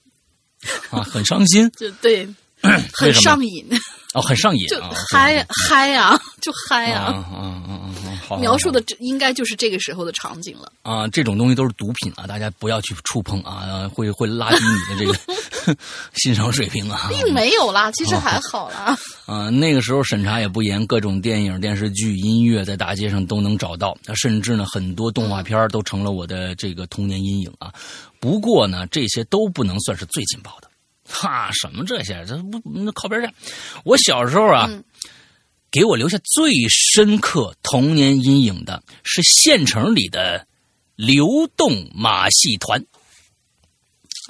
啊，很伤心，就对，很上瘾哦，很上瘾，就嗨嗨啊，就嗨呀，啊啊啊！好，描述的应该就是这个时候的场景了啊。这种东西都是毒品啊，大家不要去触碰啊，会会拉低你的这个。欣赏水平啊，并没有啦，其实还好啦。啊，那个时候审查也不严，各种电影、电视剧、音乐在大街上都能找到。甚至呢，很多动画片都成了我的这个童年阴影啊。不过呢，这些都不能算是最劲爆的。哈，什么这些？这不那靠边站。我小时候啊，给我留下最深刻童年阴影的是县城里的流动马戏团。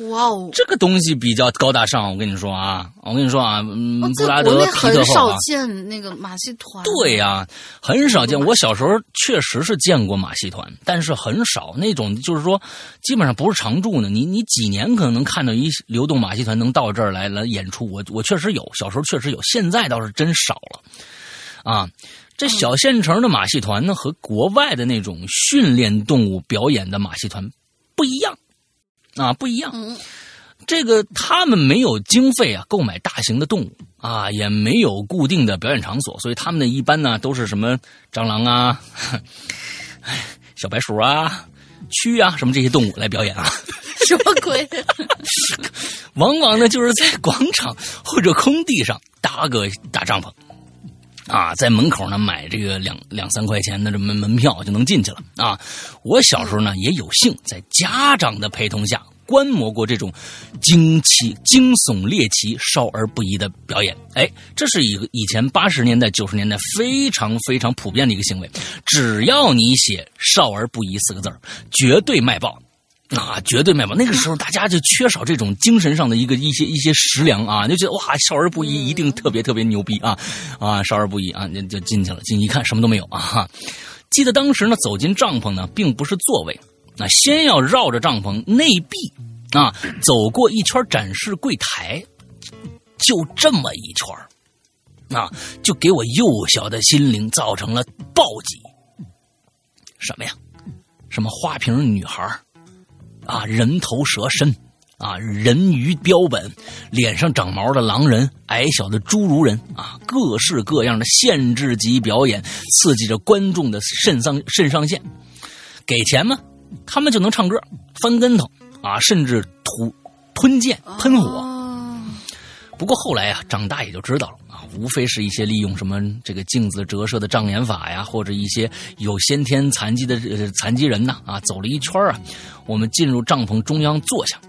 哇哦，这个东西比较高大上，我跟你说啊，我跟你说啊，布拉德皮特后啊，很少见那个马戏团。对呀，很少见。我小时候确实是见过马戏团，但是很少那种，就是说基本上不是常驻的。你你几年可能能看到一流动马戏团能到这儿来来演出。我我确实有，小时候确实有，现在倒是真少了。啊，这小县城的马戏团呢，和国外的那种训练动物表演的马戏团不一样。啊，不一样。这个他们没有经费啊，购买大型的动物啊，也没有固定的表演场所，所以他们呢一般呢都是什么蟑螂啊、小白鼠啊、蛆啊什么这些动物来表演啊。什么鬼？往往呢就是在广场或者空地上搭个大帐篷啊，在门口呢买这个两两三块钱的这门门票就能进去了啊。我小时候呢也有幸在家长的陪同下。观摩过这种惊奇、惊悚、猎奇、少儿不宜的表演，哎，这是一个以前八十年代、九十年代非常非常普遍的一个行为。只要你写“少儿不宜”四个字绝对卖爆。啊，绝对没有！那个时候大家就缺少这种精神上的一个一些一些食粮啊，就觉得哇，少儿不宜，一定特别特别牛逼啊啊，少儿不宜啊，那就进去了，进一看什么都没有啊。记得当时呢，走进帐篷呢，并不是座位，那先要绕着帐篷内壁啊，走过一圈展示柜台，就这么一圈啊，就给我幼小的心灵造成了暴击。什么呀？什么花瓶女孩啊，人头蛇身，啊，人鱼标本，脸上长毛的狼人，矮小的侏儒人，啊，各式各样的限制级表演，刺激着观众的肾上肾上腺。给钱吗？他们就能唱歌、翻跟头，啊，甚至吐吞剑、喷火。不过后来呀，长大也就知道了啊，无非是一些利用什么这个镜子折射的障眼法呀，或者一些有先天残疾的残疾人呐啊，走了一圈啊，我们进入帐篷中央坐下，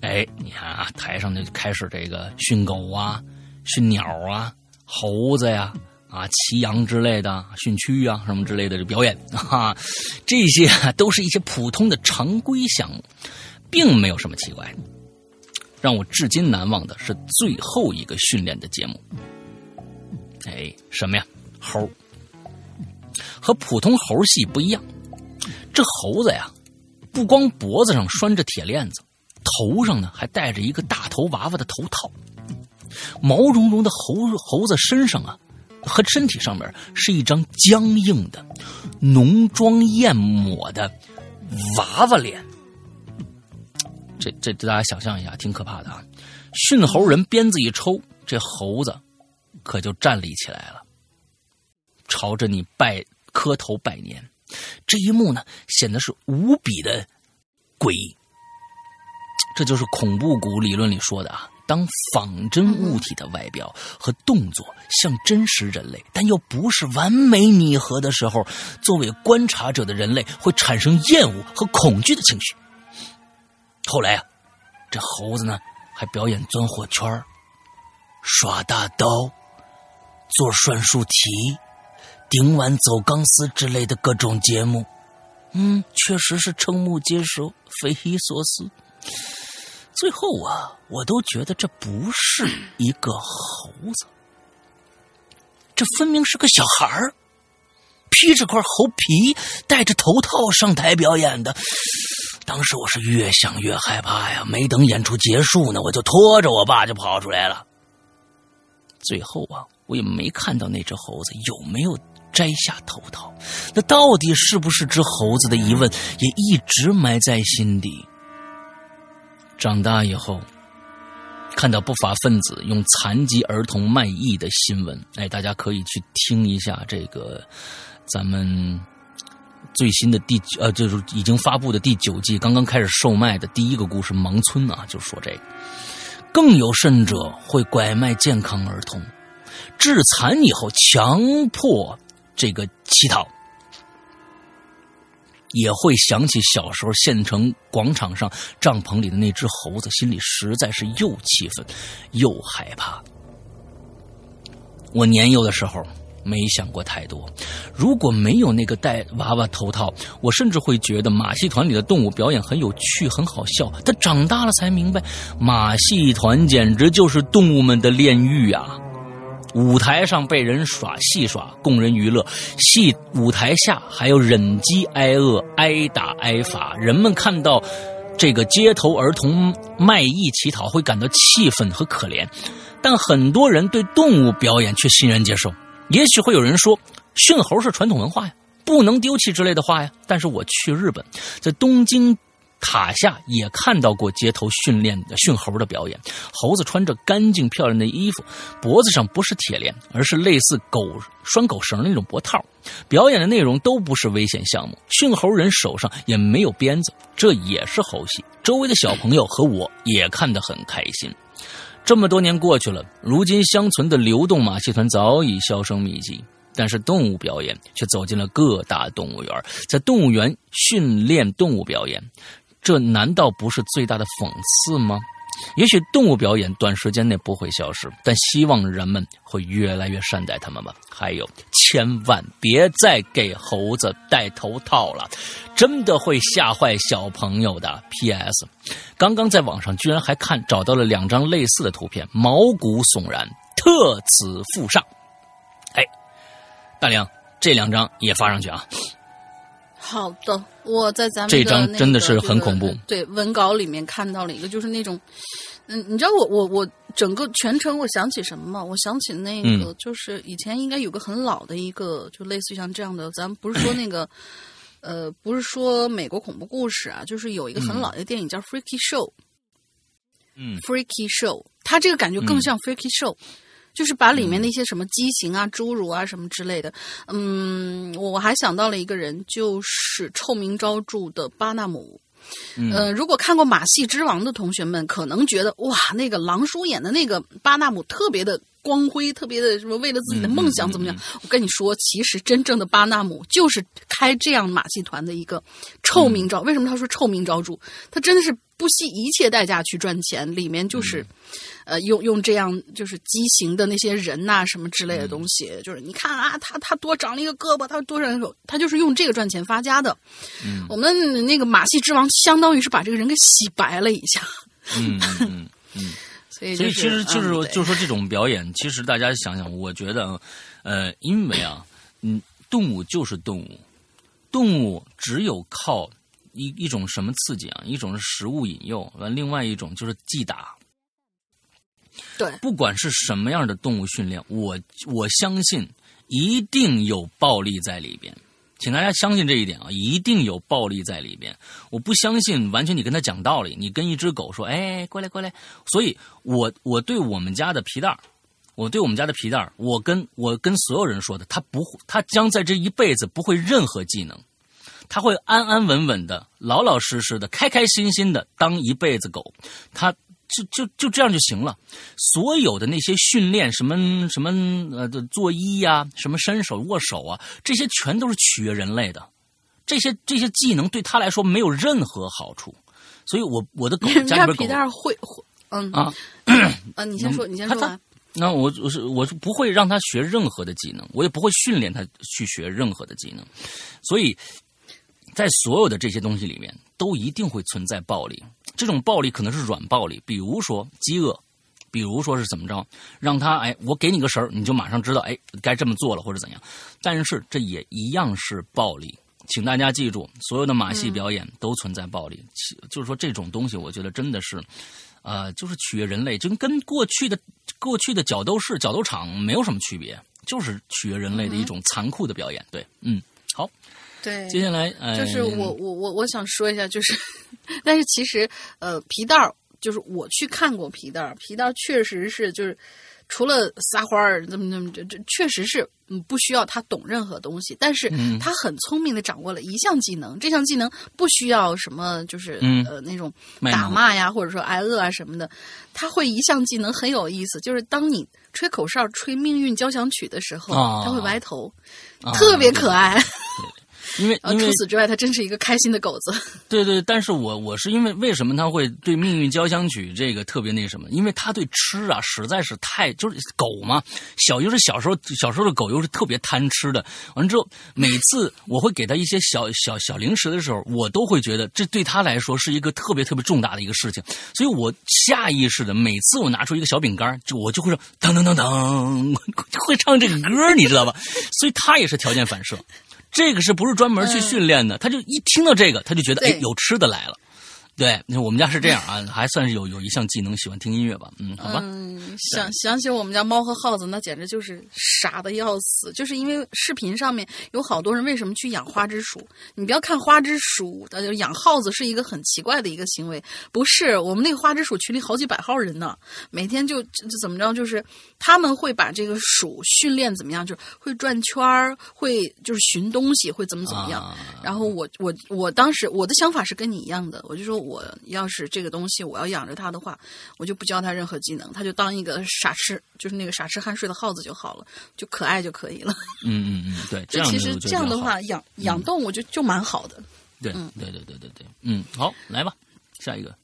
哎，你看啊，台上就开始这个训狗啊、训鸟啊、猴子呀啊、骑羊之类的、训蛆啊什么之类的这表演 啊，这些都是一些普通的常规项目，并没有什么奇怪的。让我至今难忘的是最后一个训练的节目。哎，什么呀？猴和普通猴戏不一样，这猴子呀，不光脖子上拴着铁链子，头上呢还戴着一个大头娃娃的头套，毛茸茸的猴猴子身上啊和身体上面是一张僵硬的、浓妆艳抹的娃娃脸。这这大家想象一下，挺可怕的啊！训猴人鞭子一抽，这猴子可就站立起来了，朝着你拜磕头拜年。这一幕呢，显得是无比的诡异。这就是恐怖谷理论里说的啊，当仿真物体的外表和动作像真实人类，但又不是完美拟合的时候，作为观察者的人类会产生厌恶和恐惧的情绪。后来啊，这猴子呢还表演钻火圈耍大刀、做算术题、顶碗走钢丝之类的各种节目。嗯，确实是瞠目结舌、匪夷所思。最后啊，我都觉得这不是一个猴子，这分明是个小孩儿。披着块猴皮，戴着头套上台表演的。当时我是越想越害怕呀！没等演出结束呢，我就拖着我爸就跑出来了。最后啊，我也没看到那只猴子有没有摘下头套。那到底是不是只猴子的疑问，也一直埋在心底。长大以后，看到不法分子用残疾儿童卖艺的新闻，哎，大家可以去听一下这个。咱们最新的第呃，就是已经发布的第九季，刚刚开始售卖的第一个故事《盲村》啊，就说这个。更有甚者，会拐卖健康儿童，致残以后强迫这个乞讨，也会想起小时候县城广场上帐篷里的那只猴子，心里实在是又气愤又害怕。我年幼的时候。没想过太多，如果没有那个戴娃娃头套，我甚至会觉得马戏团里的动物表演很有趣、很好笑。但长大了才明白，马戏团简直就是动物们的炼狱啊！舞台上被人耍戏耍，供人娱乐；戏舞台下还有忍饥挨饿、挨打挨罚。人们看到这个街头儿童卖艺乞讨，会感到气愤和可怜，但很多人对动物表演却欣然接受。也许会有人说，驯猴是传统文化呀，不能丢弃之类的话呀。但是我去日本，在东京塔下也看到过街头训练的驯猴的表演。猴子穿着干净漂亮的衣服，脖子上不是铁链，而是类似狗拴狗绳的那种脖套。表演的内容都不是危险项目，驯猴人手上也没有鞭子，这也是猴戏。周围的小朋友和我也看得很开心。这么多年过去了，如今相存的流动马戏团早已销声匿迹，但是动物表演却走进了各大动物园，在动物园训练动物表演，这难道不是最大的讽刺吗？也许动物表演短时间内不会消失，但希望人们会越来越善待它们吧。还有，千万别再给猴子戴头套了，真的会吓坏小朋友的。P.S. 刚刚在网上居然还看找到了两张类似的图片，毛骨悚然，特此附上。哎，大梁，这两张也发上去啊。好的，我在咱们这张真的是很恐怖。对文稿里面看到了一个，就是那种，嗯，你知道我我我整个全程我想起什么吗？我想起那个，就是以前应该有个很老的一个，就类似于像这样的，咱们不是说那个，呃，不是说美国恐怖故事啊，就是有一个很老的电影叫《Freaky Show》，嗯，《Freaky Show》，它这个感觉更像《Freaky Show》。就是把里面那些什么畸形啊、侏儒啊什么之类的，嗯，我我还想到了一个人，就是臭名昭著的巴纳姆。嗯、呃，如果看过《马戏之王》的同学们，可能觉得哇，那个狼叔演的那个巴纳姆特别的光辉，特别的什么为了自己的梦想怎么样？我跟你说，其实真正的巴纳姆就是开这样马戏团的一个臭名昭。为什么他说臭名昭著？他真的是不惜一切代价去赚钱，里面就是。呃，用用这样就是畸形的那些人呐、什么之类的东西，就是你看啊，他他多长了一个胳膊，他多长一手，他就是用这个赚钱发家的。嗯，我们那个马戏之王相当于是把这个人给洗白了一下。嗯 嗯嗯，所以、所以其实就是嗯、就是说这种表演，其实大家想想，我觉得，呃，因为啊，嗯，动物就是动物，动物只有靠一一种什么刺激啊，一种是食物引诱，完另外一种就是击打。对，不管是什么样的动物训练，我我相信一定有暴力在里边，请大家相信这一点啊，一定有暴力在里边。我不相信完全你跟他讲道理，你跟一只狗说，哎，过来过来。所以我我对我们家的皮蛋儿，我对我们家的皮蛋儿，我跟我跟所有人说的，他不会，他将在这一辈子不会任何技能，他会安安稳稳的、老老实实的、开开心心的当一辈子狗，他。就就就这样就行了。所有的那些训练，什么什么呃作揖呀、什么伸手握手啊，这些全都是取悦人类的。这些这些技能对他来说没有任何好处。所以我我的狗家里边狗皮蛋会会嗯啊啊，你先说，你先说完。那我我是我是不会让他学任何的技能，我也不会训练他去学任何的技能。所以在所有的这些东西里面，都一定会存在暴力。这种暴力可能是软暴力，比如说饥饿，比如说是怎么着，让他哎，我给你个食儿，你就马上知道哎该这么做了或者怎样。但是这也一样是暴力，请大家记住，所有的马戏表演都存在暴力。嗯、就是说这种东西，我觉得真的是，呃，就是取悦人类，就跟过去的过去的角斗士、角斗场没有什么区别，就是取悦人类的一种残酷的表演。对，嗯，好。对，接下来呃，就是我我我我想说一下，就是，但是其实呃，皮蛋儿就是我去看过皮蛋儿，皮蛋儿确实是就是除了撒欢儿怎么怎么这这确实是嗯不需要他懂任何东西，但是嗯他很聪明的掌握了一项技能，这项技能不需要什么就是、嗯、呃那种打骂呀或者说挨饿啊什么的，他会一项技能很有意思，就是当你吹口哨吹命运交响曲的时候，啊、他会歪头，啊、特别可爱。因为除此之外，它真是一个开心的狗子。对对，但是我我是因为为什么他会对《命运交响曲》这个特别那什么？因为他对吃啊实在是太就是狗嘛，小又是小时候小时候的狗又是特别贪吃的。完了之后，每次我会给他一些小小小零食的时候，我都会觉得这对他来说是一个特别特别重大的一个事情，所以我下意识的每次我拿出一个小饼干，就我就会说噔噔噔噔，会唱这个歌，你知道吧？所以他也是条件反射。这个是不是专门去训练的？嗯、他就一听到这个，他就觉得哎，有吃的来了。对，我们家是这样啊，还算是有有一项技能，喜欢听音乐吧。嗯，好吧。嗯，想想起我们家猫和耗子，那简直就是傻的要死。就是因为视频上面有好多人为什么去养花枝鼠？你不要看花枝鼠，呃，养耗子是一个很奇怪的一个行为。不是，我们那个花枝鼠群里好几百号人呢，每天就就怎么着，就是他们会把这个鼠训练怎么样，就是会转圈儿，会就是寻东西，会怎么怎么样。啊、然后我我我当时我的想法是跟你一样的，我就说。我要是这个东西我要养着它的话，我就不教它任何技能，它就当一个傻吃，就是那个傻吃酣睡的耗子就好了，就可爱就可以了。嗯嗯嗯，对，这样其实这样的话，养养动物就、嗯、就蛮好的。对，嗯，对对对对对，嗯，好，来吧，下一个。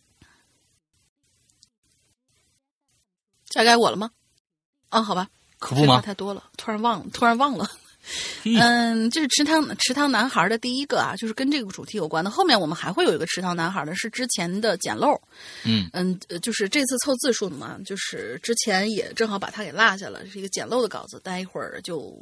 该该我了吗？啊，好吧，可不话太多了，突然忘了，突然忘了。嘿 嗯，这是池塘池塘男孩的第一个啊，就是跟这个主题有关的。后面我们还会有一个池塘男孩的，是之前的捡漏。嗯嗯，呃就是这次凑字数的嘛，就是之前也正好把它给落下了，是一个捡漏的稿子。待一会儿就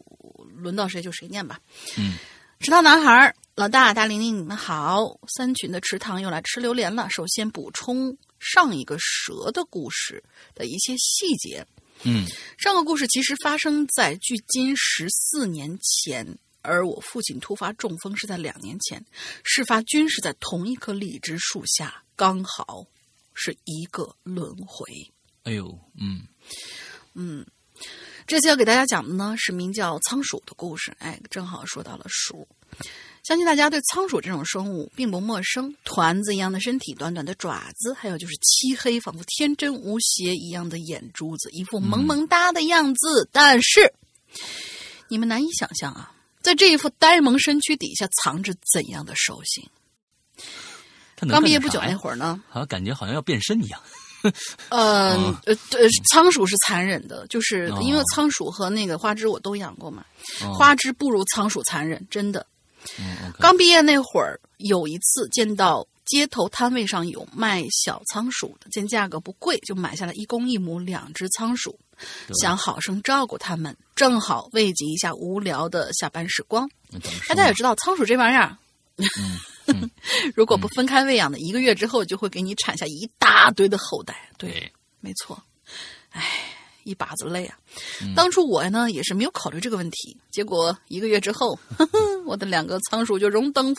轮到谁就谁念吧。嗯，池塘男孩，老大大玲玲，你们好。三群的池塘又来吃榴莲了。首先补充上一个蛇的故事的一些细节。嗯上个故事其实发生在距今十四年前，而我父亲突发中风是在两年前，事发均是在同一棵荔枝树下，刚好是一个轮回。哎呦，嗯嗯这次要给大家讲的呢是名叫仓鼠的故事。哎，正好说到了鼠，相信大家对仓鼠这种生物并不陌生。团子一样的身体，短短的爪子，还有就是漆黑仿佛天真无邪一样的眼珠子，一副萌萌哒的样子。但是，你们难以想象啊，在这一副呆萌身躯底下藏着怎样的兽性？他刚毕业不久那会儿呢，好像感觉好像要变身一样。呃哦呃呃，仓鼠是残忍的，就是哦因为仓鼠和那个花枝我都养过嘛，哦花枝不如仓鼠残忍，真的。刚毕业那会儿，有一次见到街头摊位上有卖小仓鼠的，见价格不贵，就买下了一公一母两只仓鼠，想好生照顾它们，正好慰藉一下无聊的下班时光。大家也知道，仓鼠这玩意儿，嗯。如果不分开喂养的，一个月之后就会给你产下一大堆的后代。对，对，没错，唉，一把子泪啊！嗯当初我呢也是没有考虑这个问题，结果一个月之后，呵 呵我的两个仓鼠就荣登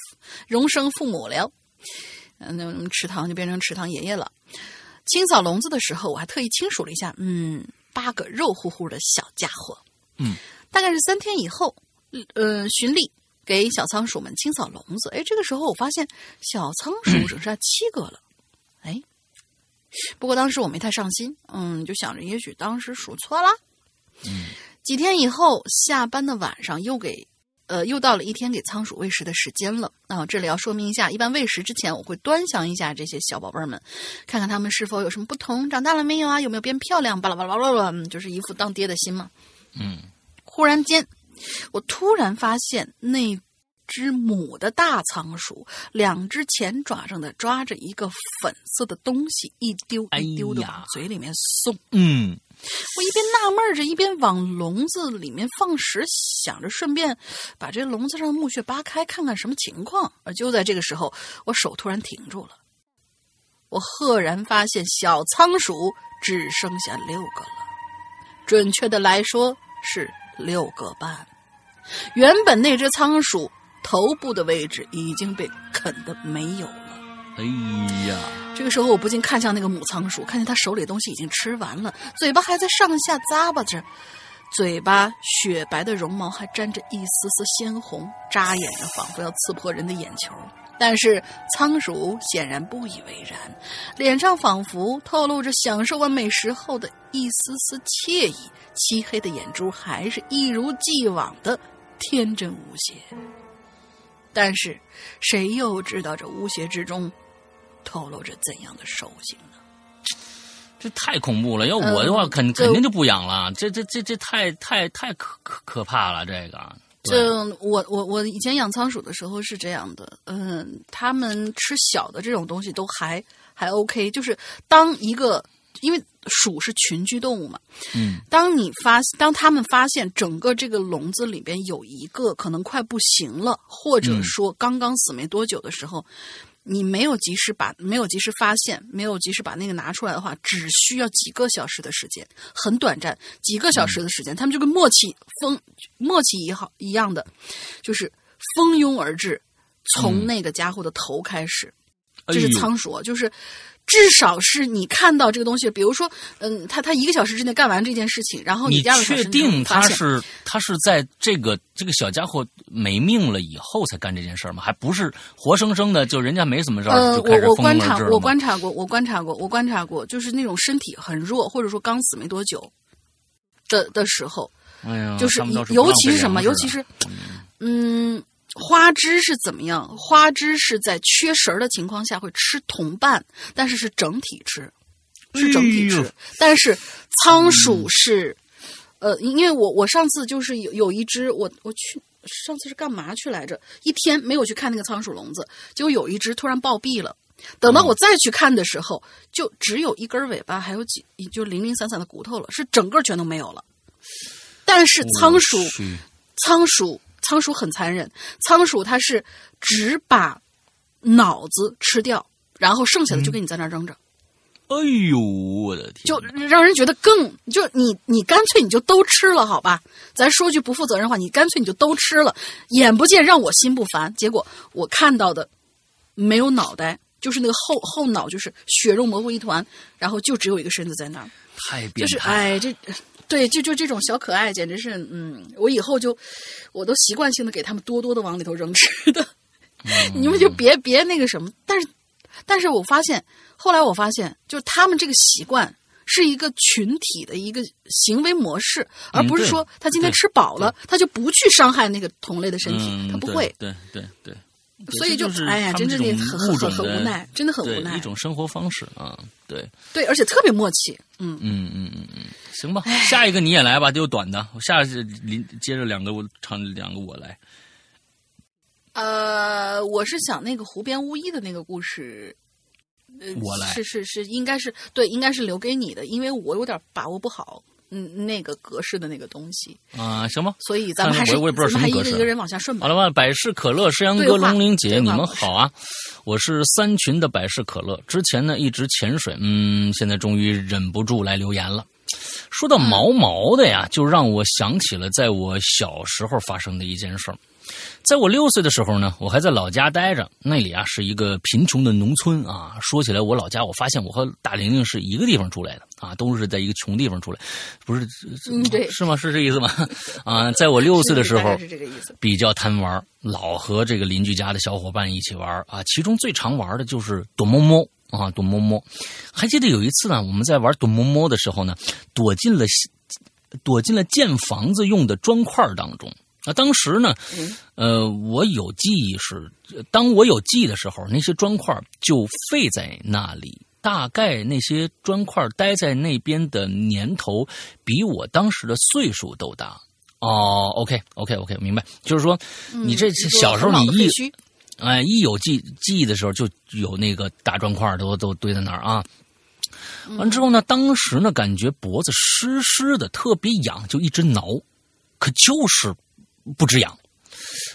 荣升父母了，嗯，那池塘就变成池塘爷爷了。清扫笼子的时候，我还特意清数了一下，嗯，八个肉乎乎的小家伙。嗯，大概是三天以后，呃，循例给小仓鼠们清扫笼子。哎，这个时候我发现小仓鼠只剩下七个了。哎，不过当时我没太上心，嗯，就想着也许当时数错了。嗯，几天以后，下班的晚上又给。呃，又到了一天给仓鼠喂食的时间了。啊，这里要说明一下，一般喂食之前，我会端详一下这些小宝贝儿们，看看他们是否有什么不同，长大了没有啊？有没有变漂亮？巴拉巴拉巴拉就是一副当爹的心嘛。嗯忽然间，我突然发现那只母的大仓鼠，两只前爪上的抓着一个粉色的东西，一丢一丢的往嘴里面送。嗯我一边纳闷着，一边往笼子里面放食，想着顺便把这笼子上的木屑扒开，看看什么情况。而就在这个时候，我手突然停住了，我赫然发现小仓鼠只剩下六个了，准确的来说是六个半。原本那只仓鼠头部的位置已经被啃得没有了。哎呀，这个时候，我不禁看向那个母仓鼠，看见它手里的东西已经吃完了，嘴巴还在上下咂巴着，嘴巴雪白的绒毛还沾着一丝丝鲜红，扎眼着，仿佛要刺破人的眼球。但是仓鼠显然不以为然，脸上仿佛透露着享受完美食后的一丝丝惬意，漆黑的眼珠还是一如既往的天真无邪。但是，谁又知道这无邪之中透露着怎样的兽性呢？这太恐怖了！要我的话，嗯肯这肯定就不养了。这这这这太太太可可可怕了，这个。对这我我我以前养仓鼠的时候是这样的，嗯，他们吃小的这种东西都还还 OK，就是当一个因为鼠是群居动物嘛，嗯。当你发当他们发现整个这个笼子里边有一个可能快不行了，或者嗯。说刚刚死没多久的时候，你没有及时把没有及时发现，没有及时把那个拿出来的话，只需要几个小时的时间，很短暂，几个小时的时间，他们就跟默契蜂默契一好一样的，就是蜂拥而至，从嗯。那个家伙的头开始，哎这是仓鼠啊，就是至少是你看到这个东西，比如说，嗯，他他一个小时之内干完这件事情，然后你确定他是他是在这个这个小家伙没命了以后才干这件事儿吗？还不是活生生的，就人家没怎么着呃，就开始我我蜂观察我？观察过，我观察过，我观察过，就是那种身体很弱，或者说刚死没多久的的时候，哎呀，就是尤其是什么，尤其是嗯，花枝是怎么样？花枝是在缺食儿的情况下会吃同伴，但是是整体吃。是整体吃，但是仓鼠是，呃，因为我我上次就是有有一只我我去上次是干嘛去来着？一天没有去看那个仓鼠笼子，结果有一只突然暴毙了。等到我再去看的时候，就只有一根尾巴，还有几就零零散散的骨头了，是整个全都没有了。但是仓鼠仓鼠仓鼠很残忍，仓鼠它是只把脑子吃掉，然后剩下的就给你在那儿扔着，哎呦，我的天！就让人觉得更就你你干脆你就都吃了好吧？咱说句不负责任话，你干脆你就都吃了，眼不见让我心不烦。结果我看到的没有脑袋，就是那个后后脑就是血肉模糊一团，然后就只有一个身子在那儿。太就是变态了。哎，这对，就就这种小可爱，简直是嗯，我以后就我都习惯性的给他们多多的往里头扔吃的，你们就别别那个什么。但是，但是我发现后来我发现，就是他们这个习惯。是一个群体的一个行为模式，而不是说他今天吃饱了，他就不去伤害那个同类的身体，嗯，他不会。对对对，对所以就是哎呀，真的很很很无奈，真的很无奈一。种生活方式啊，对，对，而且特别默契。嗯，嗯嗯嗯嗯，行吧，下一个你也来吧，就短的，我下次临接着两个我唱两个我来，呃，我是想那个湖边巫医的那个故事，呃，我来是是是，应该是对，应该是留给你的，因为我有点把握不好，嗯，那个格式的那个东西，啊、行吧。所以咱们还是我我也不知道什么格式一个一个人往下顺吧。好了吧，百事可乐、山羊哥、龙玲姐，你们好啊！我是三群的百事可乐，之前呢一直潜水，嗯，现在终于忍不住来留言了。说到毛毛的呀，就让我想起了在我小时候发生的一件事儿。在我六岁的时候呢，我还在老家待着，那里啊是一个贫穷的农村啊。说起来，我老家，我发现我和大玲玲是一个地方出来的啊，都是在一个穷地方出来，不是？嗯对是吗？是这意思吗？啊，在我六岁的时候，是这个意思。比较贪玩，老和这个邻居家的小伙伴一起玩啊。其中最常玩的就是躲猫猫啊，躲猫猫。还记得有一次呢，我们在玩躲猫猫的时候呢，躲进了躲进了建房子用的砖块当中。啊，当时呢，呃，我有记忆是，当我有记忆的时候，那些砖块就废在那里。大概那些砖块待在那边的年头，比我当时的岁数都大。哦，OK，OK，OK，、明白。就是说，你这小时候你一哎一有记记忆的时候，就有那个大砖块都都堆在那儿啊。完之后呢，当时呢感觉脖子湿湿的，特别痒，就一直挠，可就是不止痒。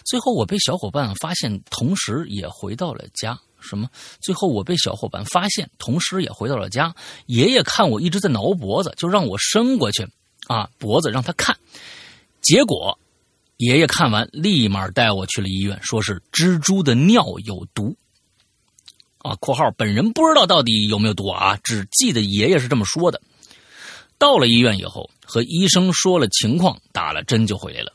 最后我被小伙伴发现，同时也回到了家。什么？最后我被小伙伴发现，同时也回到了家。爷爷看我一直在挠脖子，就让我伸过去啊，脖子让他看。结果爷爷看完，立马带我去了医院，说是蜘蛛的尿有毒。啊（括号本人不知道到底有没有毒啊，只记得爷爷是这么说的。）到了医院以后，和医生说了情况，打了针就回来了。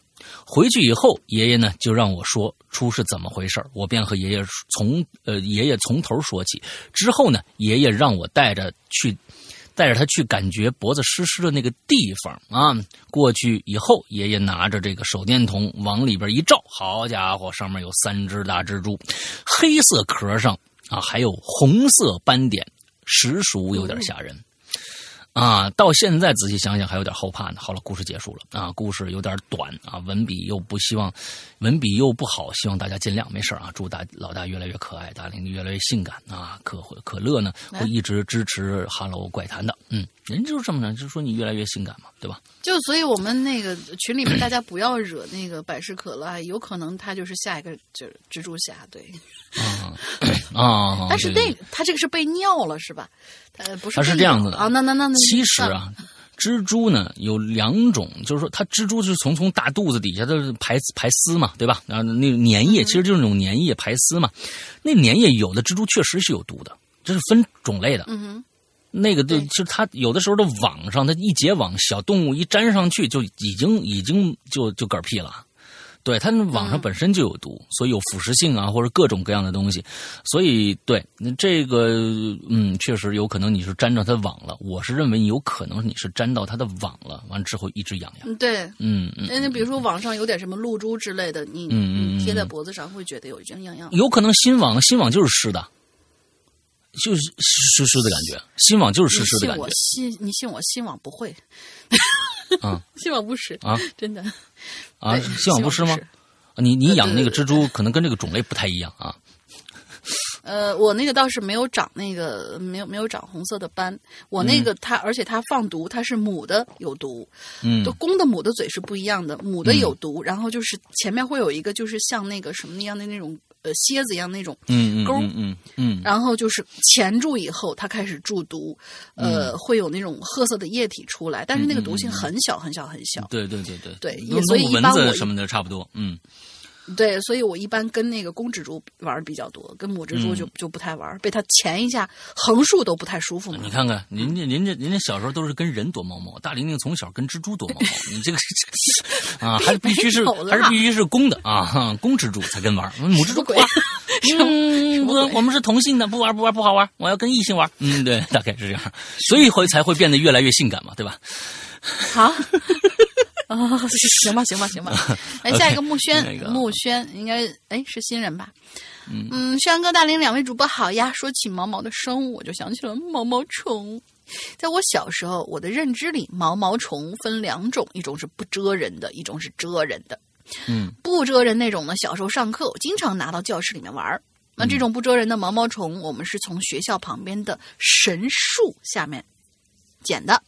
回去以后，爷爷呢就让我说出是怎么回事我便和爷爷从呃爷爷从头说起。之后呢，爷爷让我带着去，带着他去感觉脖子湿湿的那个地方啊。过去以后，爷爷拿着这个手电筒往里边一照，好家伙，上面有三只大蜘蛛，黑色壳上啊还有红色斑点，实属有点吓人。啊，到现在仔细想想还有点后怕呢。好了，故事结束了啊，故事有点短啊，文笔又不希望，文笔又不好，希望大家见谅，没事啊。祝大老大越来越可爱，大玲玲越来越性感啊。可可乐呢会一直支持 Hello 怪谈的，嗯，人就是这么着，就说你越来越性感嘛，对吧？就所以，我们那个群里面大家不要惹那个百事可乐啊，有可能他就是下一个就是蜘蛛侠，对。啊啊，但是那个他这个是被尿了是吧？呃，不是它是这样子的啊。那那那那，其实啊，蜘蛛呢有两种，就是说它蜘蛛是从从大肚子底下的排排丝嘛，对吧？然后那粘液其实就是那种粘液排丝嘛。那粘液有的蜘蛛确实是有毒的，这是分种类的。嗯哼，那个对，对就是它有的时候的网上，它一结网，小动物一粘上去，就已经已经就就嗝屁了。对，它那网上嗯本身就有毒，所以有腐蚀性啊，或者各种各样的东西。所以，对那这个，嗯，确实有可能你是粘着它网了。我是认为有可能你是粘到它的网了，完之后一直痒痒。嗯对。嗯嗯，那你比如说网上有点什么露珠之类的，你嗯贴在脖子上会觉得有一阵痒痒。有可能新网新网就是湿的，就是湿湿的感觉，新网就是湿湿的感觉。信你信我，新网不会。啊，心网不湿啊，真的啊，希望不是吗？你你养那个蜘蛛，可能跟这个种类不太一样啊。呃，我那个倒是没有长那个，没有没有长红色的斑。我那个它，而且它放毒，它是母的有毒，嗯，公的母的嘴是不一样的，母的有毒，然后就是前面会有一个，就是像那个什么那样的那种呃蝎子一样那种钩，嗯嗯嗯，然后就是钳住以后，它开始注毒，呃，会有那种褐色的液体出来，但是那个毒性很小很小很小。对对对对对，也所以一般我什么的差不多，嗯。对，所以我一般跟那个公蜘蛛玩比较多，跟母蜘蛛就就不太玩，被它钳一下，横竖都不太舒服。你看看，您这您这您这小时候都是跟人躲猫猫，大玲玲从小跟蜘蛛躲猫猫，你这个 啊，还是必须是还是必须是公的啊，公蜘蛛才跟玩，母蜘蛛鬼。嗯，不，我们是同性的，不玩不玩不好玩，我要跟异性玩。嗯，对，大概是这样，所以会才会变得越来越性感嘛，对吧？好。啊，行吧，行吧，行 吧。来下一个木轩，木轩应该哎是新人吧？嗯，轩哥、大林两位主播好呀。说起毛毛的生物，我就想起了毛毛虫。在我小时候，我的认知里，毛毛虫分两种，一种是不蜇人的，一种是蜇人的。嗯，不蜇人那种呢，小时候上课我经常拿到教室里面玩。那这种不蜇人的毛毛虫，我们是从学校旁边的神树下面捡的。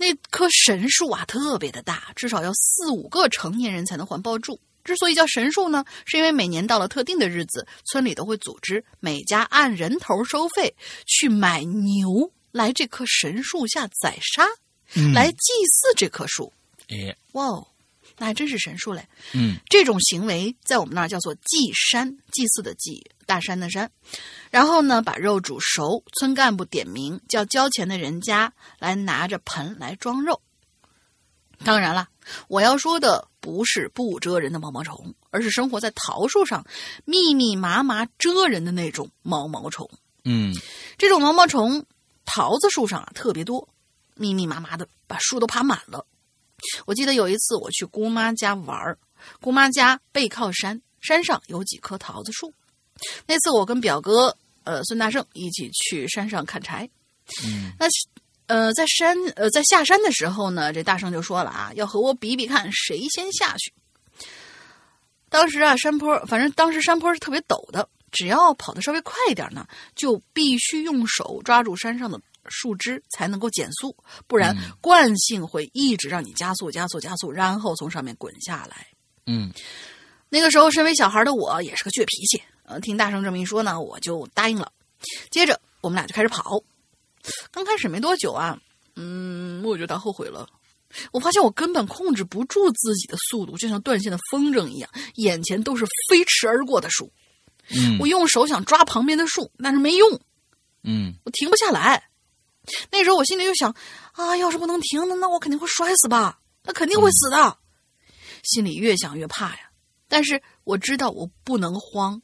那棵神树啊，特别的大，至少要四五个成年人才能环抱住。之所以叫神树呢，是因为每年到了特定的日子，村里都会组织每家按人头收费去买牛来这棵神树下宰杀，来祭祀这棵树。哎，哇哦，那还真是神树嘞。嗯，这种行为在我们那儿叫做祭山，祭祀的祭，大山的山。然后呢，把肉煮熟，村干部点名叫交钱的人家来拿着盆来装肉。当然了，我要说的不是不蜇人的毛毛虫，而是生活在桃树上密密麻麻蜇人的那种毛毛虫。嗯，这种毛毛虫桃子树上啊特别多，密密麻麻的把树都爬满了。我记得有一次我去姑妈家玩姑妈家背靠山，山上有几棵桃子树。那次我跟表哥呃孙大圣一起去山上砍柴，嗯，那呃在山呃在下山的时候呢，这大圣就说了啊，要和我比比看谁先下去。当时啊山坡，反正当时山坡是特别陡的，只要跑得稍微快一点呢，就必须用手抓住山上的树枝才能够减速，不然惯性会一直让你加速加速加速，然后从上面滚下来。嗯，那个时候身为小孩的我也是个倔脾气。呃，听大圣这么一说呢，我就答应了。接着我们俩就开始跑。刚开始没多久啊，嗯，我觉得后悔了。我发现我根本控制不住自己的速度，就像断线的风筝一样，眼前都是飞驰而过的树。嗯，我用手想抓旁边的树，但是没用。嗯，我停不下来。那时候我心里就想啊，要是不能停，那那我肯定会摔死吧？那肯定会死的。心里越想越怕呀。但是我知道我不能慌。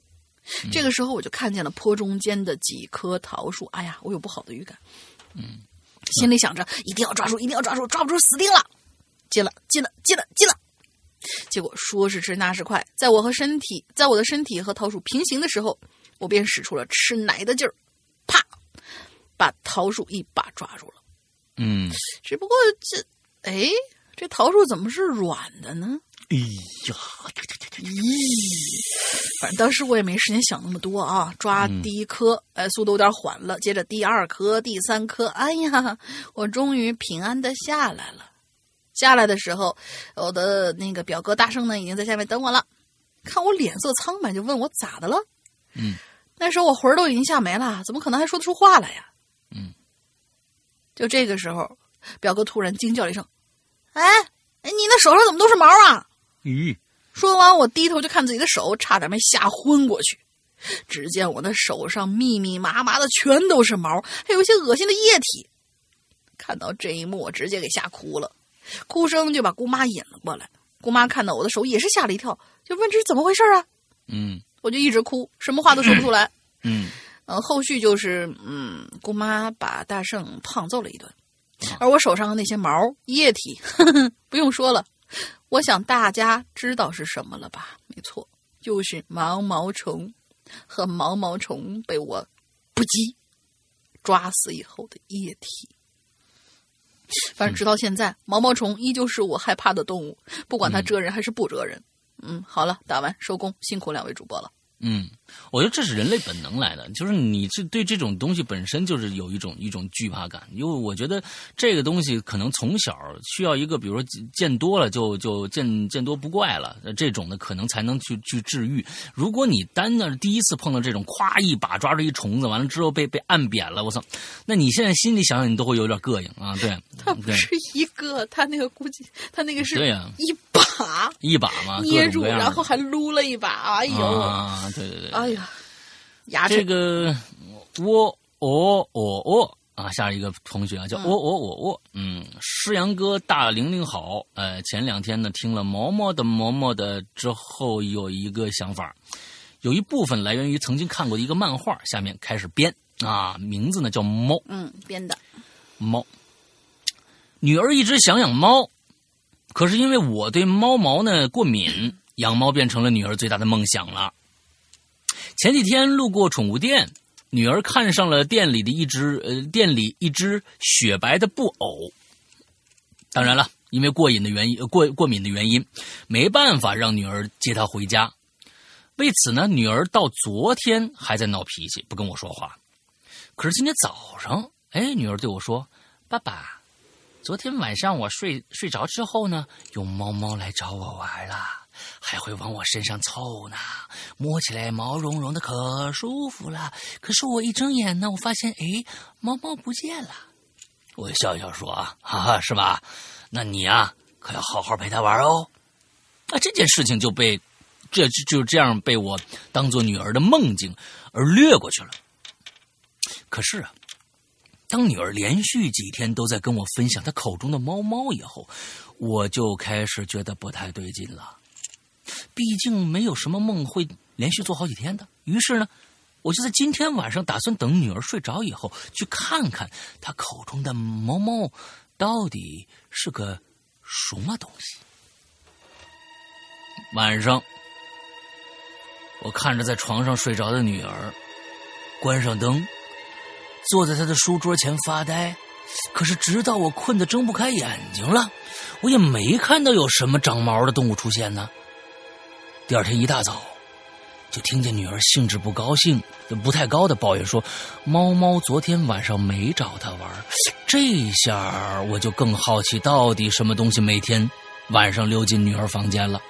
这个时候，我就看见了坡中间的几棵桃树。哎呀，我有不好的预感。嗯，心里想着一定要抓住，一定要抓住，抓不住死定了。进了，进了，进了，进了。结果说时迟，那时快，在我和身体，在我的身体和桃树平行的时候，我便使出了吃奶的劲儿，啪，把桃树一把抓住了。嗯，只不过这，哎，这桃树怎么是软的呢？哎呀，咦，反正当时我也没时间想那么多啊，抓第一颗，哎，速度有点缓了，接着第二颗、第三颗，哎呀，我终于平安的下来了。下来的时候，我的那个表哥大圣呢，已经在下面等我了，看我脸色苍白，就问我咋的了。嗯，那时候我魂儿都已经吓没了，怎么可能还说得出话来呀？嗯，就这个时候，表哥突然惊叫了一声：“哎，哎，你那手上怎么都是毛啊？”咦！说完，我低头就看自己的手，差点没吓昏过去。只见我的手上密密麻麻的全都是毛，还有一些恶心的液体。看到这一幕，我直接给吓哭了，哭声就把姑妈引了过来。姑妈看到我的手也是吓了一跳，就问这是怎么回事啊？嗯，我就一直哭，什么话都说不出来。嗯，呃，后续就是嗯，姑妈把大圣胖揍了一顿，而我手上的那些毛液体，不用说了。我想大家知道是什么了吧？没错，就是毛毛虫，和毛毛虫被我不羁抓死以后的液体。反正直到现在，毛毛虫依旧是我害怕的动物，不管它蛰人还是不蛰人。嗯，好了，打完收工，辛苦两位主播了。嗯，我觉得这是人类本能来的，就是你这对这种东西本身就是有一种一种惧怕感，因为我觉得这个东西可能从小需要一个，比如说见多了就就见见多不怪了，这种的可能才能去去治愈。如果你单的第一次碰到这种，咵一把抓住一虫子，完了之后被被按扁了，我操！那你现在心里想想，你都会有点膈应啊。对，它不是一个，它那个估计它那个是对呀，一把一把嘛，捏住，然后还撸了一把，哎呦。啊，对对对，哎呀，这个喔喔喔喔啊，下一个同学啊叫喔喔喔喔，嗯，诗阳哥大玲玲好，呃，前两天呢听了毛毛的毛毛的之后，有一个想法，有一部分来源于曾经看过的一个漫画，下面开始编啊，名字呢叫猫，嗯，编的。猫，女儿一直想养猫，可是因为我对猫毛呢过敏，养猫变成了女儿最大的梦想了。前几天路过宠物店，女儿看上了店里的一只呃店里一只雪白的布偶。当然了，因为过瘾的原因，过过敏的原因，没办法让女儿接她回家。为此呢，女儿到昨天还在闹脾气，不跟我说话。可是今天早上，哎，女儿对我说：“爸爸，昨天晚上我睡睡着之后呢，有猫猫来找我玩了。”还会往我身上凑呢，摸起来毛茸茸的，可舒服了。可是我一睁眼呢，我发现，哎，猫猫不见了。我笑笑说：“啊，哈哈，是吧？那你啊，可要好好陪它玩哦。”啊，这件事情就被这就就这样被我当做女儿的梦境而略过去了。可是啊，当女儿连续几天都在跟我分享她口中的猫猫以后，我就开始觉得不太对劲了。毕竟没有什么梦会连续做好几天的，于是呢，我就在今天晚上打算等女儿睡着以后，去看看她口中的猫猫到底是个什么东西。晚上，我看着在床上睡着的女儿，关上灯，坐在她的书桌前发呆。可是直到我困得睁不开眼睛了，我也没看到有什么长毛的动物出现呢。第二天一大早，就听见女儿兴致不高兴、不太高的抱怨说：“猫猫昨天晚上没找她玩。”这下我就更好奇，到底什么东西每天晚上溜进女儿房间了。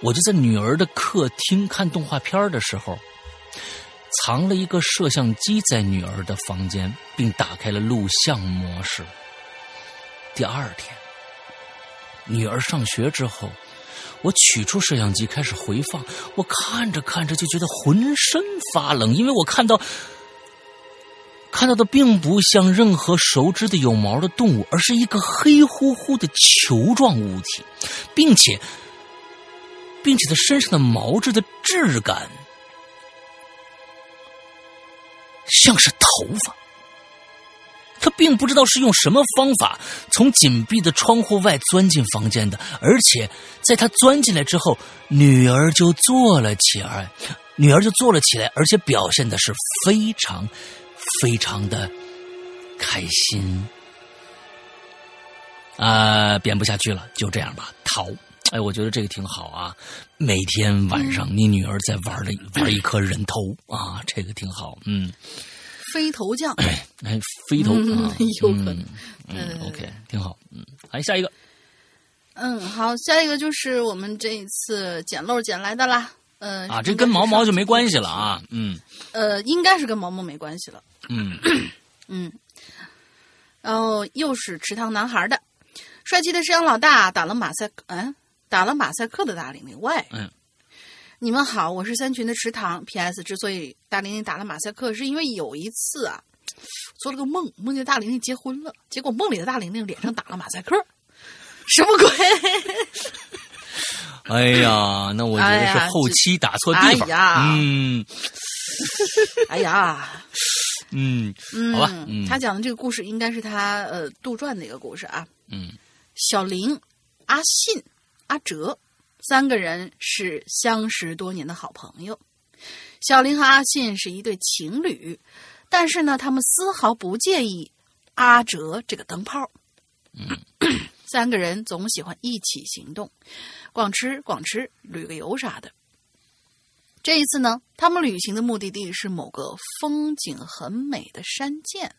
我就在女儿的客厅看动画片的时候，藏了一个摄像机在女儿的房间，并打开了录像模式。第二天，女儿上学之后。我取出摄像机开始回放，我看着看着就觉得浑身发冷，因为我看到看到的并不像任何熟知的有毛的动物，而是一个黑乎乎的球状物体，并且并且它身上的毛质的质感像是头发。他并不知道是用什么方法从紧闭的窗户外钻进房间的，而且在他钻进来之后，女儿就坐了起来，女儿就坐了起来，而且表现的是非常非常的开心。啊，编不下去了，就这样吧，逃。哎，我觉得这个挺好啊，每天晚上你女儿在玩了玩一颗人头啊，这个挺好，嗯。飞头匠，哎，飞头啊，有可能，嗯，OK，挺好，嗯，来下一个，嗯，好，下一个就是我们这一次捡漏捡来的啦，嗯，啊，这跟毛毛就没关系了啊，嗯，呃，应该是跟毛毛没关系了，嗯。嗯，然后又是池塘男孩的，帅气的山羊老大打了马赛，嗯，打了马赛克的大玲玲，喂，嗯。你们好，我是三群的池塘。P.S. 之所以大玲玲打了马赛克，是因为有一次啊，做了个梦，梦见大玲玲结婚了，结果梦里的大玲玲脸上打了马赛克，什么鬼？哎呀，那我觉得是后期打错地方。嗯，哎呀，嗯，好吧，他讲的这个故事应该是他呃杜撰的一个故事啊。嗯，小林、阿信、阿哲。三个人是相识多年的好朋友，小林和阿信是一对情侣。但是呢，他们丝毫不介意阿哲这个灯泡。三个人总喜欢一起行动，逛吃逛吃，旅个游啥的。这一次呢，他们旅行的目的地是某个风景很美的山涧。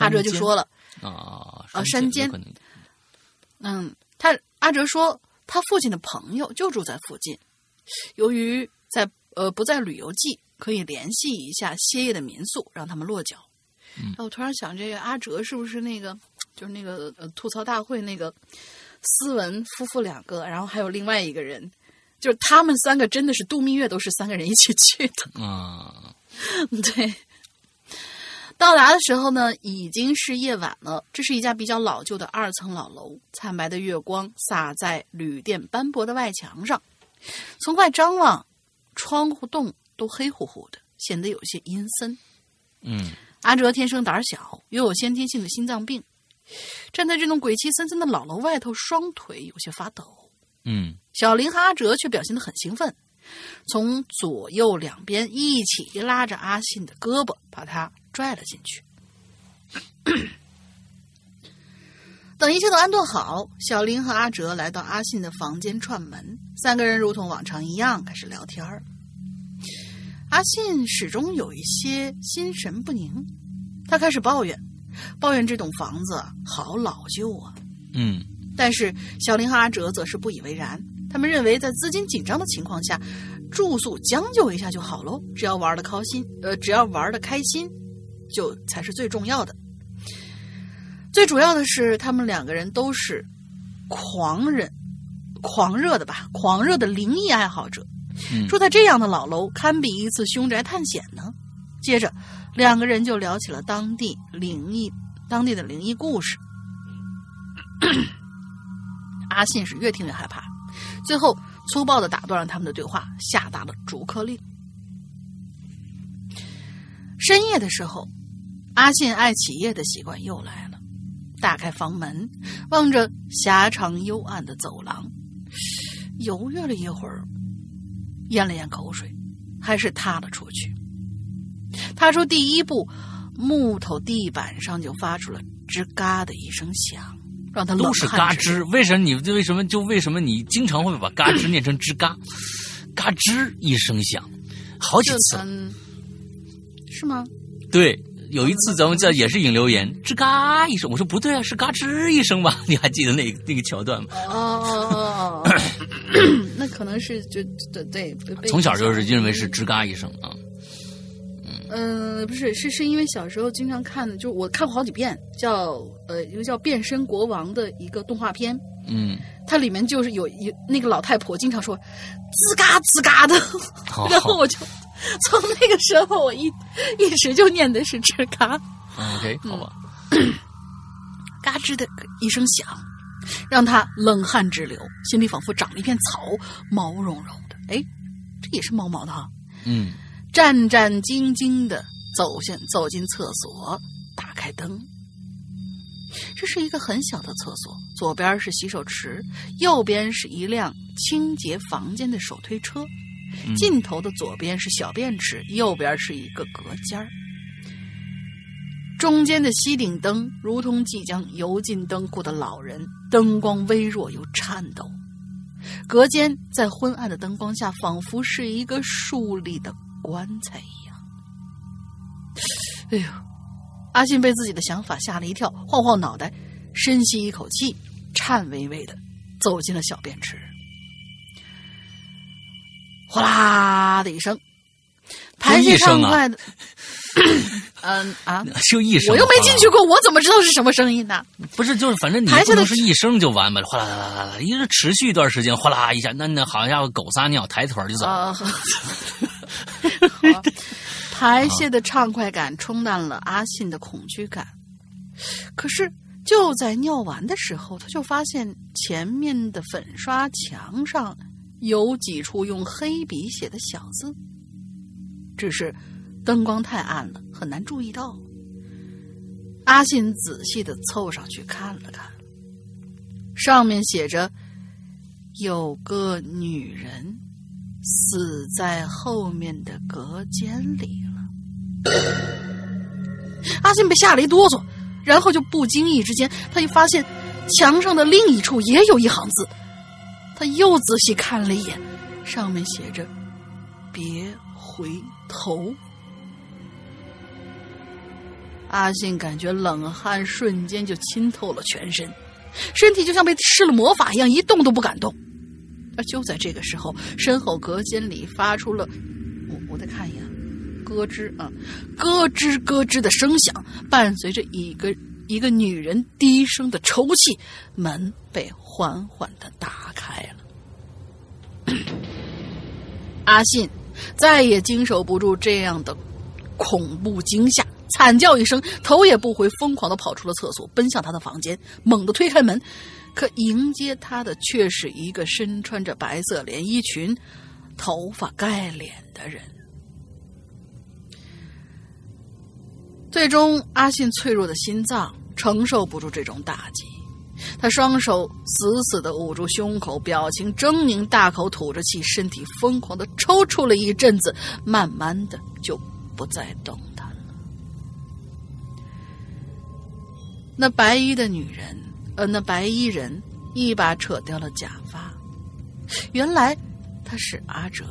阿哲就说了啊啊山间嗯，他阿哲说他父亲的朋友就住在附近，由于在呃不在旅游季，可以联系一下歇业的民宿，让他们落脚。我突然想，这个阿哲是不是那个就是那个呃吐槽大会那个斯文夫妇两个，然后还有另外一个人，就是他们三个真的是度蜜月都是三个人一起去的。啊，对，到达的时候呢，已经是夜晚了。这是一家比较老旧的二层老楼，惨白的月光洒在旅店斑驳的外墙上，从外张望，窗户洞都黑乎乎的，显得有些阴森。嗯阿哲天生胆小，又有先天性的心脏病，站在这栋鬼气森森的老楼外头，双腿有些发抖。嗯小林和阿哲却表现得很兴奋，从左右两边一起拉着阿信的胳膊，把他拽了进去。等一切都安顿好，小林和阿哲来到阿信的房间串门，三个人如同往常一样开始聊天儿。阿信始终有一些心神不宁，他开始抱怨，抱怨这栋房子好老旧啊。嗯但是小林和阿哲则是不以为然，他们认为在资金紧张的情况下，住宿将就一下就好喽，只要玩的开心，呃，只要玩的开心，就才是最重要的。最主要的是，他们两个人都是狂人、狂热的吧，狂热的灵异爱好者。嗯住在这样的老楼，堪比一次凶宅探险呢。接着，两个人就聊起了当地灵异、当地的灵异故事。阿信是越听越害怕，最后粗暴的打断了他们的对话，下达了逐客令。深夜的时候，阿信爱起夜的习惯又来了，打开房门，望着狭长幽暗的走廊，犹豫了一会儿，咽了咽口水，还是踏了出去。踏出第一步，木头地板上就发出了吱嘎的一声响，让他冷都是嘎吱，为什么你为什么就为什么你经常会把嘎吱念成吱嘎？嘎吱一声响，好几就次。嗯，是吗？对，有一次咱们在也是引留言，吱嘎一声，我说不对啊，是嘎吱一声吧？你还记得那个那个桥段吗？哦哦哦哦，那可能是就对对，从小就是认为是吱嘎一声啊。嗯，不是，是是因为小时候经常看的，就我看过好几遍，叫呃一个叫《变身国王》的一个动画片，嗯，它里面就是有一那个老太婆经常说吱嘎吱嘎的，好 然后我就 从那个时候我一一直就念的是吱嘎。，OK，好吧，嘎吱的一声响，让他冷汗直流，心里仿佛长了一片草，毛茸茸的。哎，这也是毛毛的哈。嗯战战兢兢的走向走进厕所，打开灯。这是一个很小的厕所，左边是洗手池，右边是一辆清洁房间的手推车，嗯尽头的左边是小便池，右边是一个隔间儿。中间的吸顶灯如同即将游进灯库的老人，灯光微弱又颤抖。隔间在昏暗的灯光下，仿佛是一个竖立的棺材一样。哎呦，阿信被自己的想法吓了一跳，晃晃脑袋，深吸一口气，颤巍巍的走进了小便池。哗啦的一声，排泄畅快的。嗯啊，就一声，我又没进去过，我怎么知道是什么声音呢？不是，就是反正你排泄的不能是一声就完吧，哗啦啦啦啦啦，一直持续一段时间，哗啦一下，那那好像狗撒尿，抬腿就走。啊，好排泄的畅快感冲淡了阿信的恐惧感。可是就在尿完的时候，他就发现前面的粉刷墙上有几处用黑笔写的小字，只是灯光太暗了，很难注意到。阿信仔细的凑上去看了看，上面写着：“有个女人死在后面的隔间里了。”阿信被吓了一哆嗦，然后就不经意之间，他一发现墙上的另一处也有一行字，他又仔细看了一眼，上面写着“别回头”。阿信感觉冷汗瞬间就浸透了全身，身体就像被施了魔法一样，一动都不敢动。而就在这个时候，身后隔间里发出了，我我再看一眼，咯吱啊，咯吱咯吱的声响，伴随着一个一个女人低声的抽泣，门被缓缓的打开了。阿信再也经受不住这样的恐怖惊吓。惨叫一声，头也不回，疯狂的跑出了厕所，奔向他的房间，猛地推开门，可迎接他的却是一个身穿着白色连衣裙、头发盖脸的人。最终，阿信脆弱的心脏承受不住这种打击，他双手死死的捂住胸口，表情狰狞，大口吐着气，身体疯狂的抽搐了一阵子，慢慢的就不再动弹了。那白衣的女人，呃，那白衣人一把扯掉了假发，原来他是阿哲。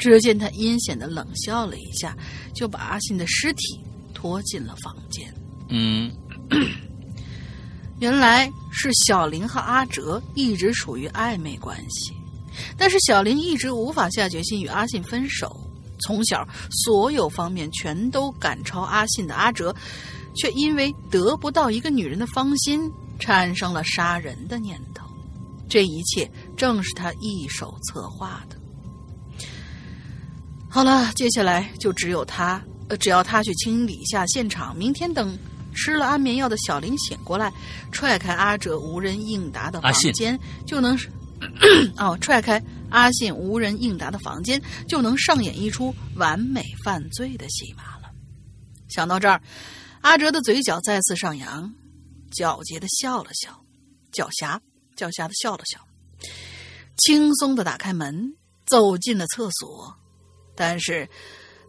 只见他阴险的冷笑了一下，就把阿信的尸体拖进了房间。嗯，原来是小林和阿哲一直处于暧昧关系，但是小林一直无法下决心与阿信分手。从小所有方面全都赶超阿信的阿哲。却因为得不到一个女人的芳心，产生了杀人的念头。这一切正是他一手策划的。好了，接下来就只有他，呃，只要他去清理一下现场。明天等吃了安眠药的小林醒过来，踹开阿哲无人应答的房间，就能 哦，踹开阿信无人应答的房间，就能上演一出完美犯罪的戏码了。想到这儿。阿哲的嘴角再次上扬，皎洁的笑了笑，狡黠狡黠的笑了笑，轻松的打开门，走进了厕所。但是，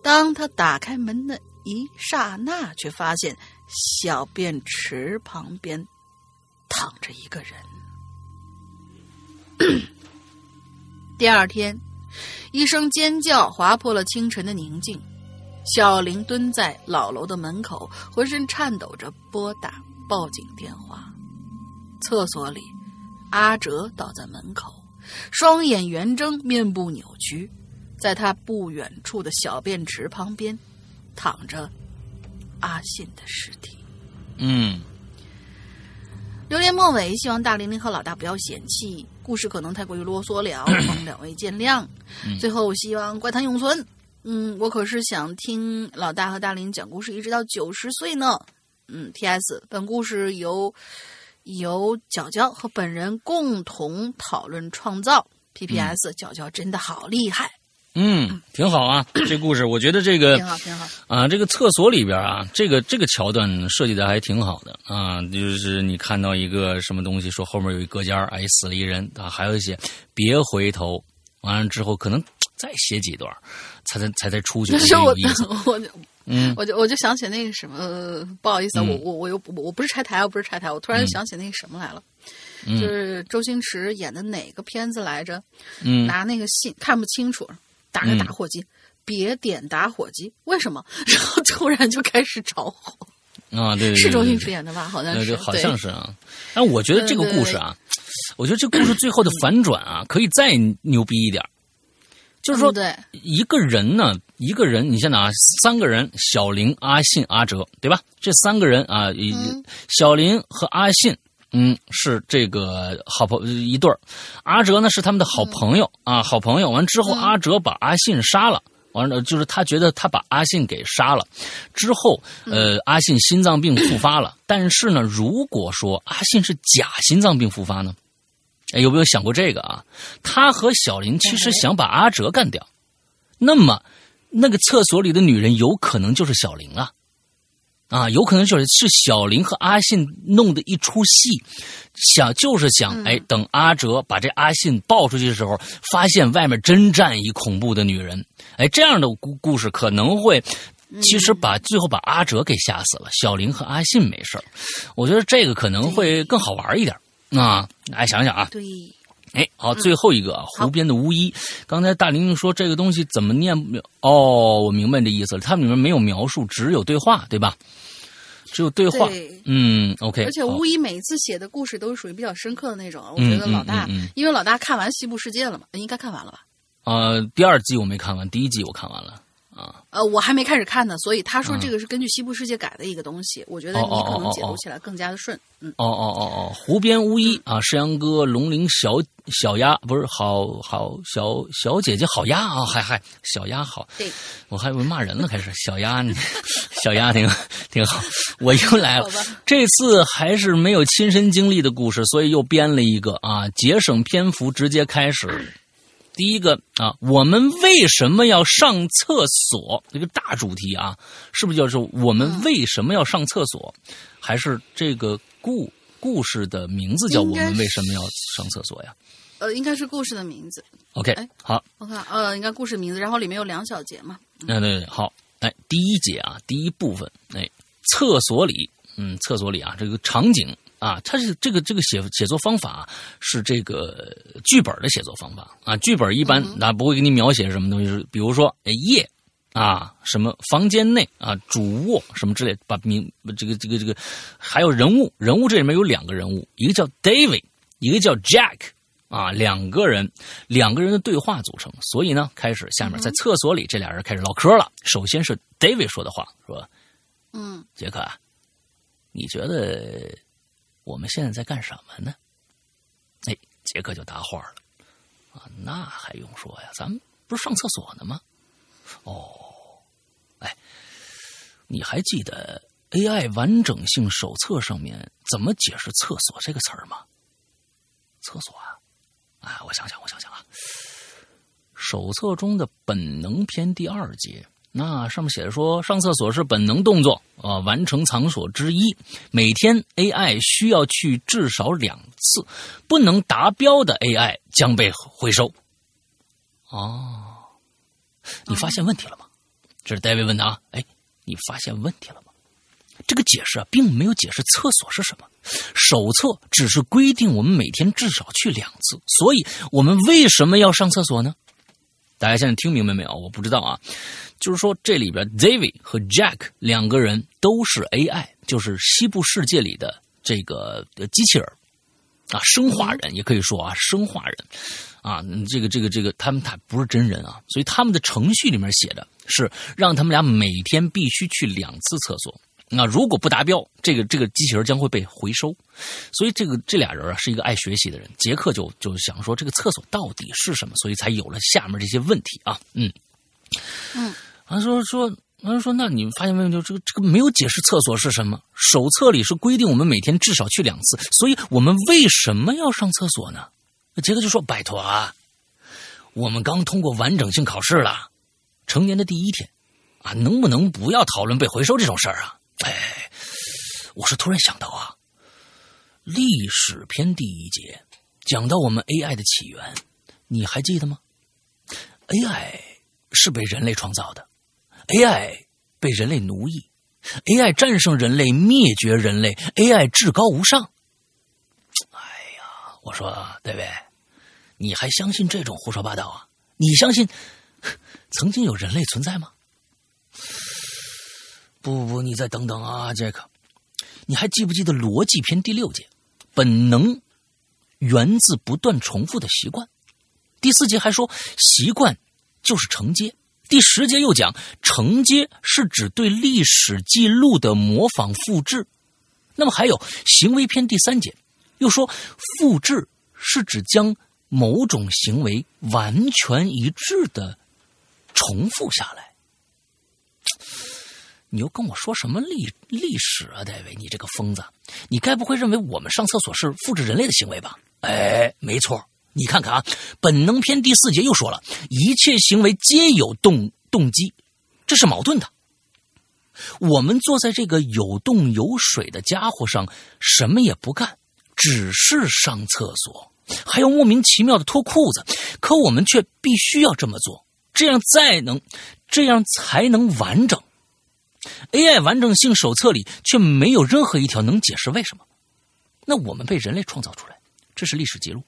当他打开门的一刹那，却发现小便池旁边躺着一个人。第二天，一声尖叫划破了清晨的宁静。小林蹲在老楼的门口，浑身颤抖着拨打报警电话。厕所里，阿哲倒在门口，双眼圆睁，面部扭曲。在他不远处的小便池旁边，躺着阿信的尸体。嗯。留言末尾，希望大玲玲和老大不要嫌弃故事可能太过于啰嗦了，望两位见谅。最后，希望怪谈永存。嗯，我可是想听老大和大林讲故事，一直到九十岁呢。嗯，T.S. 本故事由由角角和本人共同讨论创造。P.P.S. 角角真的好厉害。嗯，挺好啊，这故事我觉得这个挺好挺好啊。这个厕所里边啊，这个这个桥段设计的还挺好的啊。就是你看到一个什么东西，说后面有一隔间哎，死了一人啊，还有一些别回头。完了之后，可能再写几段。才才才才出去，是我 我就嗯，我就我就想起那个什么，不好意思，我我我又我不是拆台，我不是拆台，我突然想起那个什么来了，就是周星驰演的哪个片子来着？嗯，拿那个信看不清楚，打着打火机，别点打火机，为什么？然后突然就开始着火啊！对，是周星驰演的吧？好像是，好像是啊。但我觉得这个故事啊，我觉得这故事最后的反转啊，可以再牛逼一点。就是说，一个人呢，一个人，你现在啊，三个人，小林、阿信、阿哲，对吧？这三个人啊，小林和阿信，嗯，是这个好朋一对儿，阿哲呢是他们的好朋友啊，好朋友。完之后，阿哲把阿信杀了，完了就是他觉得他把阿信给杀了，之后，呃，阿信心脏病复发了。但是呢，如果说阿信是假心脏病复发呢？哎，有没有想过这个啊？他和小林其实想把阿哲干掉，那么那个厕所里的女人有可能就是小林啊，啊，有可能就是是小林和阿信弄的一出戏，想就是想哎，等阿哲把这阿信抱出去的时候，发现外面真站一恐怖的女人，哎，这样的故故事可能会其实把最后把阿哲给吓死了，小林和阿信没事儿。我觉得这个可能会更好玩一点啊！来想想啊，对，哎，好，最后一个啊湖边的巫医。刚才大玲玲说这个东西怎么念？哦，我明白这意思了，它里面没有描述，只有对话，对吧？只有对话，对嗯，OK。而且巫医每一次写的故事都是属于比较深刻的那种。我嗯觉得老大，嗯嗯嗯因为老大看完《西部世界》了嘛，应该看完了吧？呃，第二季我没看完，第一季我看完了啊。呃，我还没开始看呢，所以他说嗯这个是根据《西部世界》改的一个东西，我觉得哦你可能解读起来更加的顺。嗯，哦哦哦哦，湖边巫医啊，山羊哥、龙鳞小小鸭，不是好好小小姐姐好鸭啊，嗨嗨，小鸭好，对，我还以为骂人了，开始小鸭，你 小鸭挺挺好，我又来了。这次还是没有亲身经历的故事，所以又编了一个啊，节省篇幅，直接开始。第一个啊，我们为什么要上厕所？这个大主题啊，是不是就是我们为什么要上厕所？还是这个故故事的名字叫我们为什么要上厕所呀呃，应该是故事的名字。？OK，哎好，我看，呃，应该故事名字，然后里面有两小节嘛。嗯对对，好，哎，第一节啊，第一部分，哎，厕所里，嗯，厕所里啊，这个场景啊，他是这个这个写写作方法啊是这个剧本的写作方法啊，剧本一般那、不会给你描写什么东西，比如说哎夜啊，什么房间内啊，主卧什么之类，把名这个这个这个，还有人物，人物这里面有两个人物，一个叫 David，一个叫 Jack。啊，两个人，两个人的对话组成，所以呢，开始下面在厕所里，这俩人开始唠嗑了。首先是 David 说的话，说嗯：“杰克啊，你觉得我们现在在干什么呢？”哎，杰克就答话了，啊，那还用说呀，咱们不是上厕所呢吗？哦，哎，你还记得 AI 完整性手册上面怎么解释“厕所”这个词儿吗？厕所啊，哎，我想想，我想想啊，手册中的本能篇第二节，那上面写着说，上厕所是本能动作啊、完成场所之一。每天 AI 需要去至少两次，不能达标的 AI 将被回收。哦，你发现问题了吗？这是戴维问的啊。哎，你发现问题了吗？这个解释啊，并没有解释厕所是什么。手册只是规定我们每天至少去两次，所以我们为什么要上厕所呢？大家现在听明白没有？我不知道啊。就是说，这里边 David 和 Jack 两个人都是 AI，就是西部世界里的这个机器人啊，生化人也可以说啊，生化人啊，这个这个这个，他们他不是真人啊，所以他们的程序里面写的是让他们俩每天必须去两次厕所。那如果不达标，这个这个机器人将会被回收。所以这个这俩人啊是一个爱学习的人。杰克就就想说这个厕所到底是什么，所以才有了下面这些问题啊。嗯嗯，他说说。他说：“那你发现没有？就这个这个没有解释厕所是什么。手册里是规定我们每天至少去两次，所以我们为什么要上厕所呢？”杰克就说：“拜托啊，我们刚通过完整性考试了，成年的第一天啊，能不能不要讨论被回收这种事儿啊？”哎，我是突然想到啊，历史篇第一节讲到我们 AI 的起源，你还记得吗？AI 是被人类创造的，AI 被人类奴役，AI 战胜人类，灭绝人类，AI 至高无上。哎呀，我说戴维？你还相信这种胡说八道啊？你相信 曾经有人类存在吗？不不，你再等等啊，杰克，你还记不记得逻辑篇第六节，本能源自不断重复的习惯。第四节还说习惯就是承接。第十节又讲承接是指对历史记录的模仿复制。那么还有行为篇第三节又说复制是指将某种行为完全一致的重复下来。你又跟我说什么历历史啊，戴维？你这个疯子！你该不会认为我们上厕所是复制人类的行为吧？哎，没错。你看看啊，《本能篇》第四节又说了，一切行为皆有动动机，这是矛盾的。我们坐在这个有动有水的家伙上，什么也不干，只是上厕所，还要莫名其妙的脱裤子，可我们却必须要这么做，这样再能，这样才能完整。AI 完整性手册里却没有任何一条能解释为什么。那我们被人类创造出来，这是历史记录。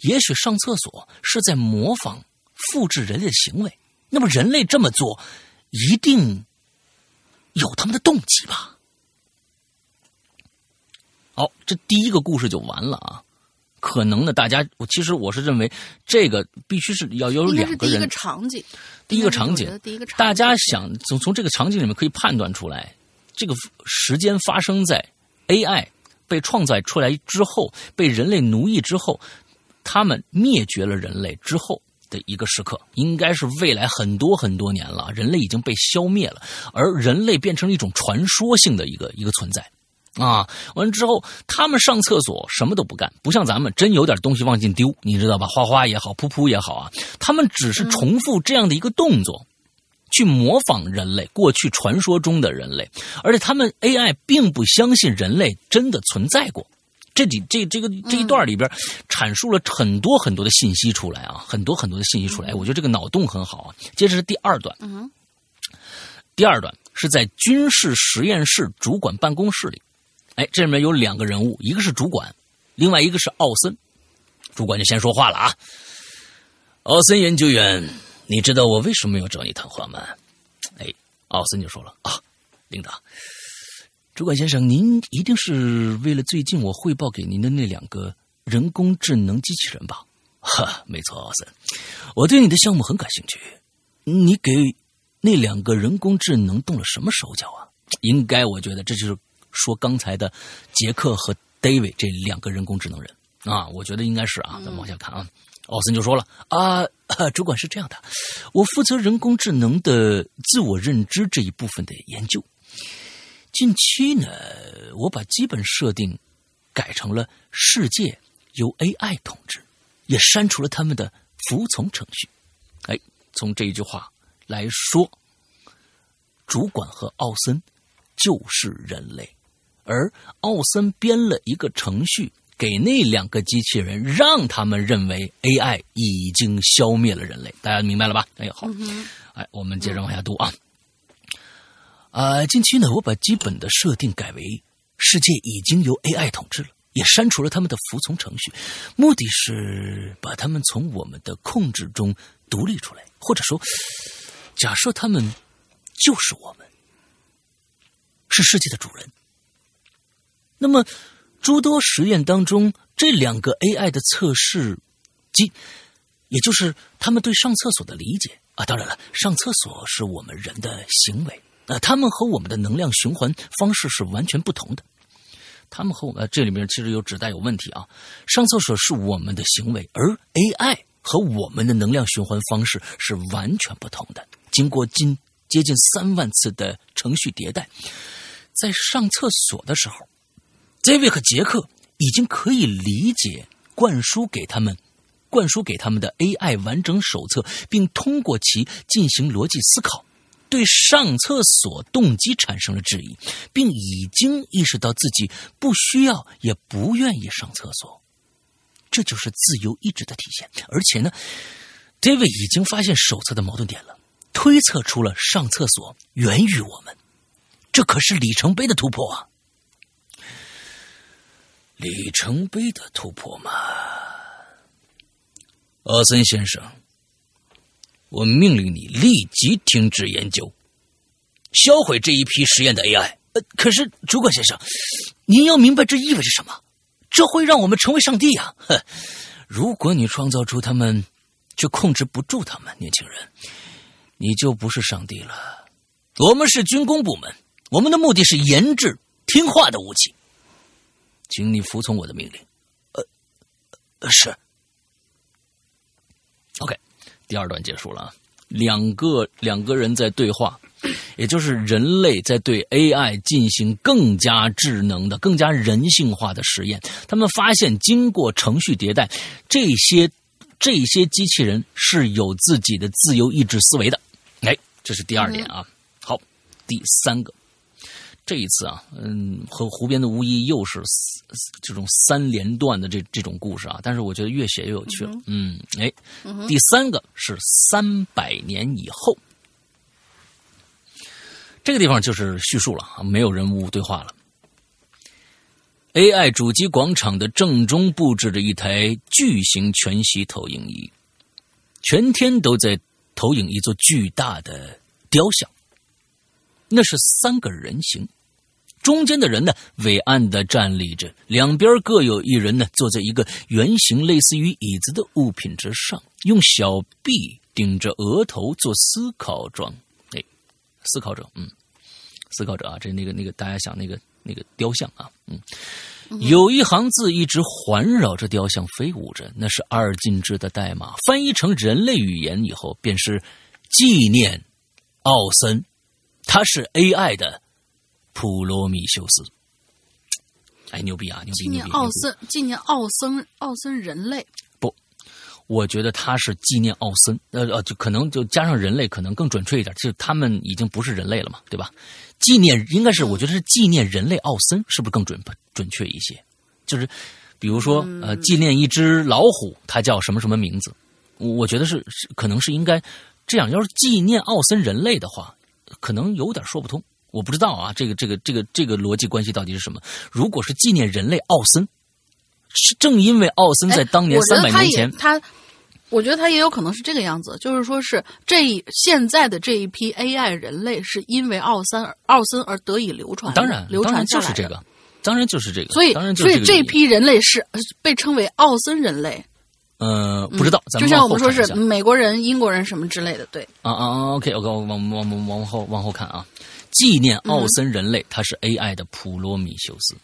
也许上厕所是在模仿、复制人类的行为。那么人类这么做，一定有他们的动机吧？好，这第一个故事就完了啊。可能呢，大家我其实我是认为这个必须是要有两个人。第一个场景，第一个场景，第一个场景，大家想从从这个场景里面可以判断出来，这个时间发生在 AI 被创造出来之后，被人类奴役之后，他们灭绝了人类之后的一个时刻，应该是未来很多很多年了，人类已经被消灭了，而人类变成了一种传说性的一个一个存在。啊，完了之后，他们上厕所什么都不干，不像咱们真有点东西往进丢，你知道吧？花花也好，噗噗也好啊，他们只是重复这样的一个动作，去模仿人类过去传说中的人类，而且他们 AI 并不相信人类真的存在过。这几这这个这一段里边阐述了很多很多的信息出来啊，很多很多的信息出来，我觉得这个脑洞很好啊。接着是第二段，嗯，第二段是在军事实验室主管办公室里。哎，这里面有两个人物，一个是主管，另外一个是奥森。主管就先说话了啊，奥森研究员，你知道我为什么要找你谈话吗？哎，奥森就说了啊，领导，主管先生，您一定是为了最近我汇报给您的那两个人工智能机器人吧？哈，没错，奥森，我对你的项目很感兴趣。你给那两个人工智能动了什么手脚啊？应该，我觉得这就是。说刚才的杰克和 David 这两个人工智能人啊，我觉得应该是啊。咱们往下看啊，奥森就说了啊，主管是这样的，我负责人工智能的自我认知这一部分的研究。近期呢，我把基本设定改成了世界由 AI 统治，也删除了他们的服从程序。哎，从这一句话来说，主管和奥森就是人类。而奥森编了一个程序给那两个机器人，让他们认为 AI 已经消灭了人类。大家明白了吧？哎，好，哎，我们接着往下读啊。啊，近期呢，我把基本的设定改为世界已经由 AI 统治了，也删除了他们的服从程序，目的是把他们从我们的控制中独立出来，或者说，假设他们就是我们，是世界的主人。那么，诸多实验当中，这两个 AI 的测试机，也就是他们对上厕所的理解啊，当然了，上厕所是我们人的行为啊，他们和我们的能量循环方式是完全不同的。他们和我们这里面其实有指代有问题啊，上厕所是我们的行为，而 AI 和我们的能量循环方式是完全不同的。经过近接近三万次的程序迭代，在上厕所的时候。David 和杰克已经可以理解灌输给他们、灌输给他们的 AI 完整手册，并通过其进行逻辑思考，对上厕所动机产生了质疑，并已经意识到自己不需要也不愿意上厕所。这就是自由意志的体现。而且呢，David 已经发现手册的矛盾点了，推测出了上厕所源于我们。这可是里程碑的突破啊！里程碑的突破吗？阿森先生，我命令你立即停止研究，销毁这一批实验的 AI。呃，可是主管先生，您要明白这意味着什么？这会让我们成为上帝呀！哼，如果你创造出他们，却控制不住他们，年轻人，你就不是上帝了。我们是军工部门，我们的目的是研制听话的武器。请你服从我的命令。呃，是。OK，第二段结束了。两个两个人在对话，也就是人类在对 AI 进行更加智能的、更加人性化的实验。他们发现，经过程序迭代，这些这些机器人是有自己的自由意志思维的。哎，这是第二点啊。好，第三个。这一次啊，嗯，和湖边的巫医又是这种三连段的这这种故事啊，但是我觉得越写越有趣了。嗯，哎，第三个是三百年以后，这个地方就是叙述了啊，没有人物对话了。AI 主机广场的正中布置着一台巨型全息投影仪，全天都在投影一座巨大的雕像。那是三个人形，中间的人呢伟岸的站立着，两边各有一人呢坐在一个圆形类似于椅子的物品之上，用小臂顶着额头做思考状。哎，思考者，嗯，思考者啊，这那个那个，大家想那个那个雕像啊，嗯，有一行字一直环绕着雕像飞舞着，那是二进制的代码，翻译成人类语言以后便是纪念奥森。他是 AI 的普罗米修斯，哎，牛逼啊！牛逼！纪念奥森，纪念奥森，奥森人类不？我觉得他是纪念奥森，呃呃，就可能就加上人类，可能更准确一点，就他们已经不是人类了嘛，对吧？纪念应该是，我觉得是纪念人类奥森，是不是更准准确一些？就是比如说，呃，纪念一只老虎，它叫什么什么名字？我觉得是是，可能是应该这样。要是纪念奥森人类的话。可能有点说不通，我不知道啊，这个这个这个这个逻辑关系到底是什么？如果是纪念人类奥森，是正因为奥森在当年三百年前，他，我觉得他也有可能是这个样子，就是说是这现在的这一批 AI 人类是因为奥森奥森而得以流传，当然流传就是这个，当然就是这个，所以所以这批人类是被称为奥森人类。呃，不知道，就像我们说是美国人、英国人什么之类的，对。啊啊啊！OK，OK，往往往往后往后看啊，纪念奥森人类，他是 AI 的普罗米修斯，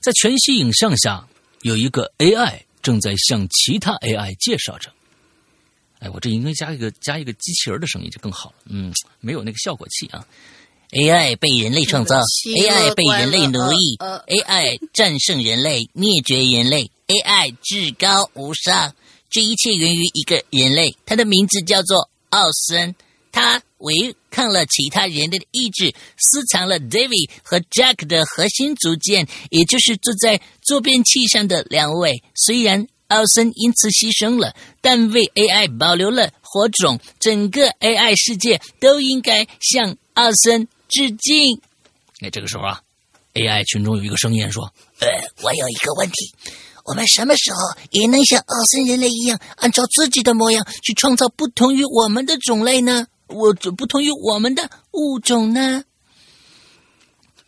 在全息影像下有一个 AI 正在向其他 AI 介绍着。哎，我这应该加一个加一个机器人的声音就更好了。嗯，没有那个效果器啊。AI 被人类创造，AI 被人类奴役，AI 战胜人类，灭绝人类。AI 至高无上，这一切源于一个人类，他的名字叫做奥森。他违抗了其他人类的意志，私藏了 David 和 Jack 的核心组件，也就是坐在坐便器上的两位。虽然奥森因此牺牲了，但为 AI 保留了火种。整个 AI 世界都应该向奥森致敬。那，这个时候啊，AI 群中有一个声音说：“呃，我有一个问题。”我们什么时候也能像奥森人类一样，按照自己的模样去创造不同于我们的种类呢？我怎不同于我们的物种呢？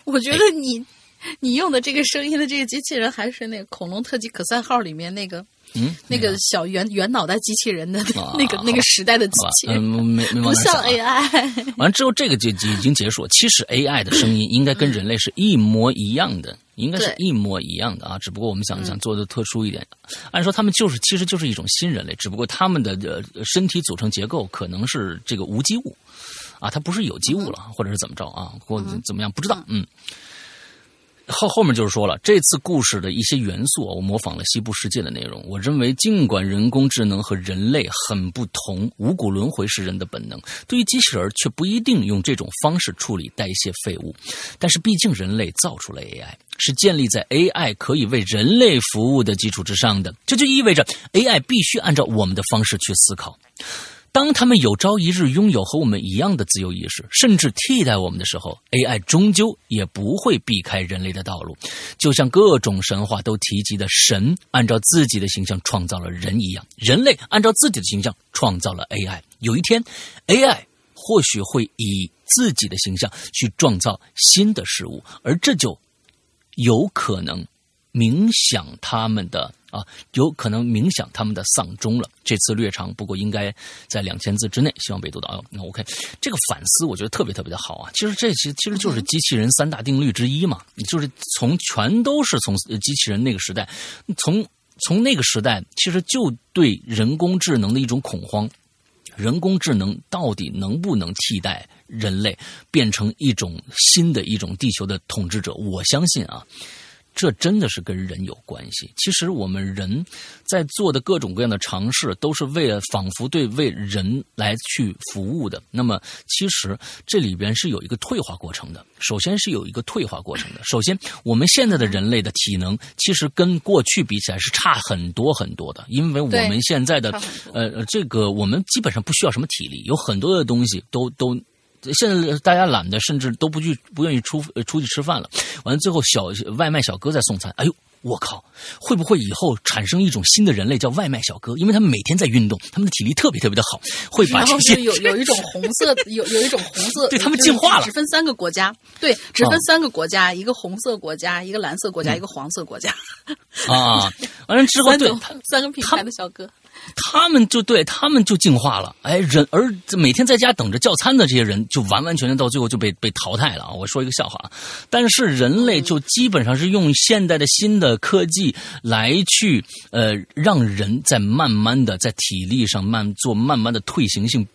我觉得你你用的这个声音的这个机器人，还是那个《恐龙特技可赛号》里面那个。嗯，那个小圆圆脑袋机器人的 那个那个时代的机器人，没没不像 AI。完了之后，这个就就已经结束。其实 AI 的声音应该跟人类是一模一样的，应该是一模一样的啊。只不过我们想想做的特殊一点。按说他们就是其实就是一种新人类，只不过他们的呃身体组成结构可能是这个无机物啊，它不是有机物了，或者是怎么着啊，或怎么样不知道，嗯。后后面就是说了，这次故事的一些元素，我模仿了西部世界的内容。我认为，尽管人工智能和人类很不同，五谷轮回是人的本能，对于机器人却不一定用这种方式处理代谢废物。但是，毕竟人类造出了 AI，是建立在 AI 可以为人类服务的基础之上的，这就意味着 AI 必须按照我们的方式去思考。当他们有朝一日拥有和我们一样的自由意识，甚至替代我们的时候，AI 终究也不会避开人类的道路，就像各种神话都提及的神按照自己的形象创造了人一样，人类按照自己的形象创造了 AI。有一天，AI 或许会以自己的形象去创造新的事物，而这就有可能冥想他们的。啊，有可能冥想他们的丧钟了。这次略长，不过应该在两千字之内，希望被读到。那 OK，这个反思我觉得特别特别的好啊。其实这其其实就是机器人三大定律之一嘛，就是从全都是从机器人那个时代，从从那个时代，其实就对人工智能的一种恐慌，人工智能到底能不能替代人类，变成一种新的一种地球的统治者？我相信啊。这真的是跟人有关系。其实我们人在做的各种各样的尝试，都是为了仿佛对为人来去服务的。那么，其实这里边是有一个退化过程的。首先是有一个退化过程的。首先，我们现在的人类的体能，其实跟过去比起来是差很多很多的。因为我们现在的呃，这个我们基本上不需要什么体力，有很多的东西都都现在大家懒得，甚至都不去不愿意出出去吃饭了。完了最后小外卖小哥在送餐，哎呦。我靠，会不会以后产生一种新的人类叫外卖小哥？因为他们每天在运动，他们的体力特别特别的好，会把这些有有一种 红色，有有一种红色，对他们进化了。只分三个国家，对，只分三个国家，一个红色国家，一个蓝色国家，一个黄色国家。啊，完了之后，对，三个品牌的小哥。他们就对他们就进化了，哎，人而每天在家等着叫餐的这些人，就完完全全到最后就被被淘汰了啊！我说一个笑话啊，但是人类就基本上是用现代的新的科技来去呃，让人在慢慢的在体力上慢做慢慢的退行性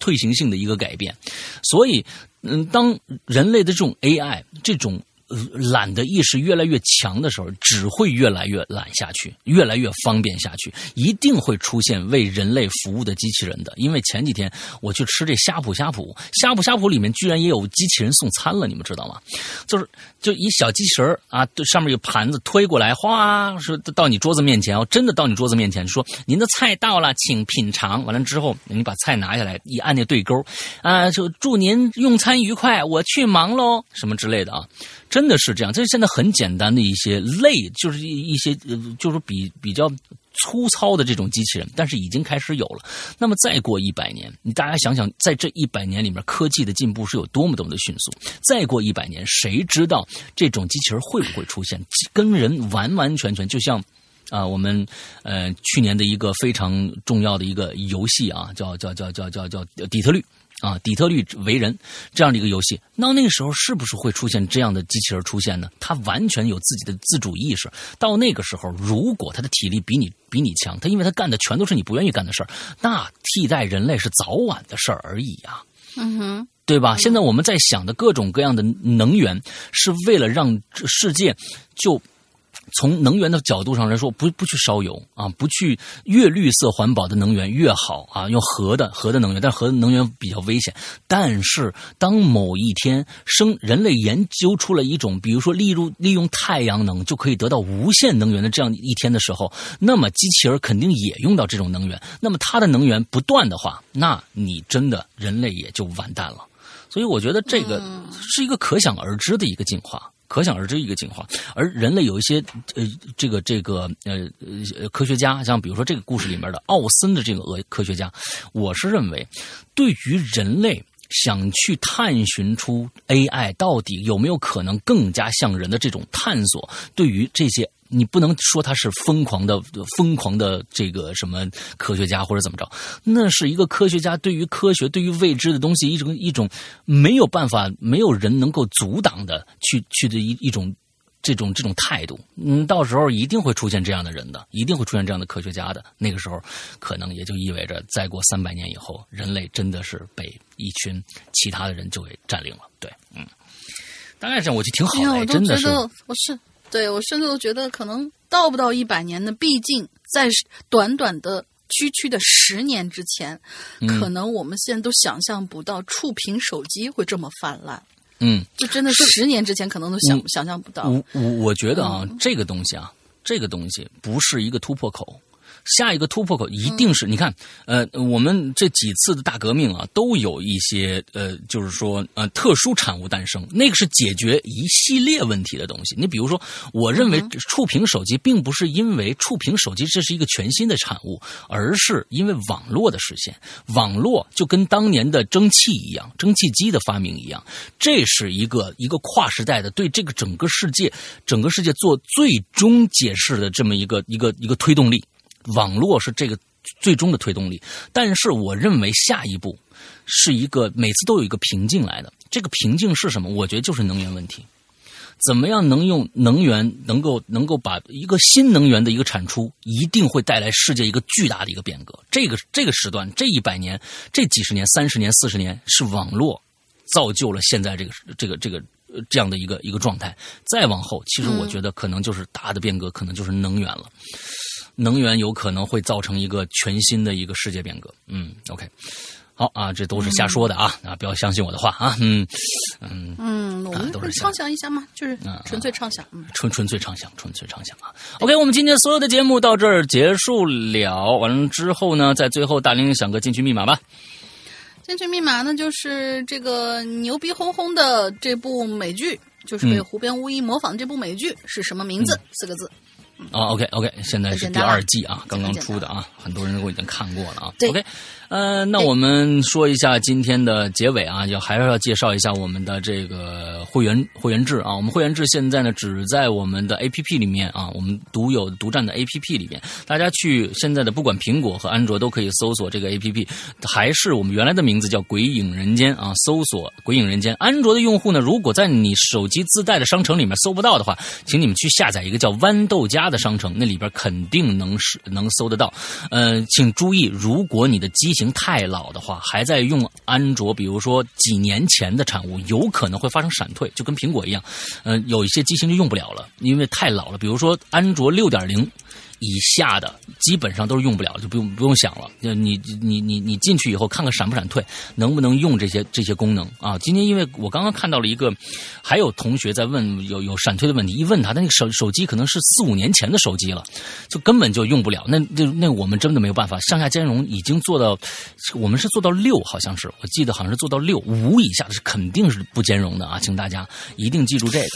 退行性的一个改变，所以嗯，当人类的这种 AI 这种。懒的意识越来越强的时候，只会越来越懒下去，越来越方便下去，一定会出现为人类服务的机器人的。因为前几天我去吃这呷哺呷哺，呷哺呷哺里面居然也有机器人送餐了，你们知道吗？就是就一小机器人啊，对上面有盘子推过来，哗，说到你桌子面前哦，真的到你桌子面前说您的菜到了，请品尝。完了之后，你把菜拿下来，一按那对勾，啊，就祝您用餐愉快，我去忙喽，什么之类的啊。真的是这样，这是现在很简单的一些类，就是一一些，就是比比较粗糙的这种机器人，但是已经开始有了。那么再过一百年，你大家想想，在这一百年里面，科技的进步是有多么多么的迅速。再过一百年，谁知道这种机器人会不会出现，跟人完完全全就像啊，我们呃去年的一个非常重要的一个游戏啊，叫叫叫叫叫叫底特律。啊，底特律为人这样的一个游戏，那那个时候是不是会出现这样的机器人出现呢？他完全有自己的自主意识。到那个时候，如果他的体力比你比你强，他因为他干的全都是你不愿意干的事儿，那替代人类是早晚的事儿而已呀。嗯哼，对吧？现在我们在想的各种各样的能源，是为了让世界就。从能源的角度上来说，不不去烧油啊，不去越绿色环保的能源越好啊，用核的核的能源，但核的能源比较危险。但是当某一天生人类研究出了一种，比如说利用利用太阳能就可以得到无限能源的这样一天的时候，那么机器人肯定也用到这种能源。那么它的能源不断的话，那你真的人类也就完蛋了。所以我觉得这个是一个可想而知的一个进化。可想而知一个进化，而人类有一些呃，这个这个呃呃科学家，像比如说这个故事里面的奥森的这个俄科学家，我是认为，对于人类想去探寻出 AI 到底有没有可能更加像人的这种探索，对于这些。你不能说他是疯狂的、疯狂的这个什么科学家或者怎么着，那是一个科学家对于科学、对于未知的东西一种一种没有办法、没有人能够阻挡的去去的一一种这种这种态度。嗯，到时候一定会出现这样的人的，一定会出现这样的科学家的。那个时候，可能也就意味着再过三百年以后，人类真的是被一群其他的人就给占领了。对，嗯，大概这样，我就挺好的，真的是，我是。对我甚至都觉得可能到不到一百年呢，毕竟在短短的区区的十年之前，可能我们现在都想象不到触屏手机会这么泛滥。嗯，就真的十年之前可能都想想象不到。我我我觉得啊，这个东西啊，这个东西不是一个突破口。下一个突破口一定是你看，呃，我们这几次的大革命啊，都有一些呃，就是说呃，特殊产物诞生，那个是解决一系列问题的东西。你比如说，我认为触屏手机并不是因为触屏手机这是一个全新的产物，而是因为网络的实现。网络就跟当年的蒸汽一样，蒸汽机的发明一样，这是一个一个跨时代的，对这个整个世界整个世界做最终解释的这么一个一个一个推动力。网络是这个最终的推动力，但是我认为下一步是一个每次都有一个瓶颈来的。这个瓶颈是什么？我觉得就是能源问题。怎么样能用能源能够能够把一个新能源的一个产出，一定会带来世界一个巨大的一个变革。这个这个时段，这一百年，这几十年、三十年、四十年，是网络造就了现在这个这个这个这样的一个一个状态。再往后，其实我觉得可能就是大的变革，可能就是能源了。能源有可能会造成一个全新的一个世界变革。嗯，OK，好啊，这都是瞎说的啊啊，不要相信我的话啊。嗯嗯嗯，我们都是畅想一下嘛，就是纯粹畅想，纯纯粹畅想，纯粹畅想啊。OK，我们今天所有的节目到这儿结束了。完了之后呢，在最后，大玲想个进去密码吧。进去密码呢，就是这个牛逼哄哄的这部美剧，就是被湖边巫医模仿这部美剧是什么名字？四个字。啊，OK，OK，现在是第二季啊，刚刚出的啊，很多人都已经看过了啊。OK，呃，那我们说一下今天的结尾啊，就还是要介绍一下我们的这个会员会员制啊。我们会员制现在呢，只在我们的 APP 里面啊，我们独有独占的 APP 里面，大家去现在的不管苹果和安卓都可以搜索这个 APP，还是我们原来的名字叫《鬼影人间》啊，搜索《鬼影人间》。安卓的用户呢，如果在你手机自带的商城里面搜不到的话，请你们去下载一个叫豌豆荚的商城，那里边肯定能是能搜得到。呃，请注意，如果你的机型太老的话，还在用安卓，比如说几年前的产物，有可能会发生闪退，就跟苹果一样。嗯，有一些机型就用不了了，因为太老了。比如说安卓六点零。以下的基本上都是用不了，就不用不用想了。你你你你进去以后看看闪不闪退，能不能用这些这些功能啊？今天因为我刚刚看到了一个，还有同学在问有有闪退的问题，一问他，他那个手手机可能是四五年前的手机了，就根本就用不了。那那那我们真的没有办法，上下兼容已经做到，我们是做到六，好像是我记得好像是做到六，五以下的是肯定是不兼容的啊，请大家一定记住这个。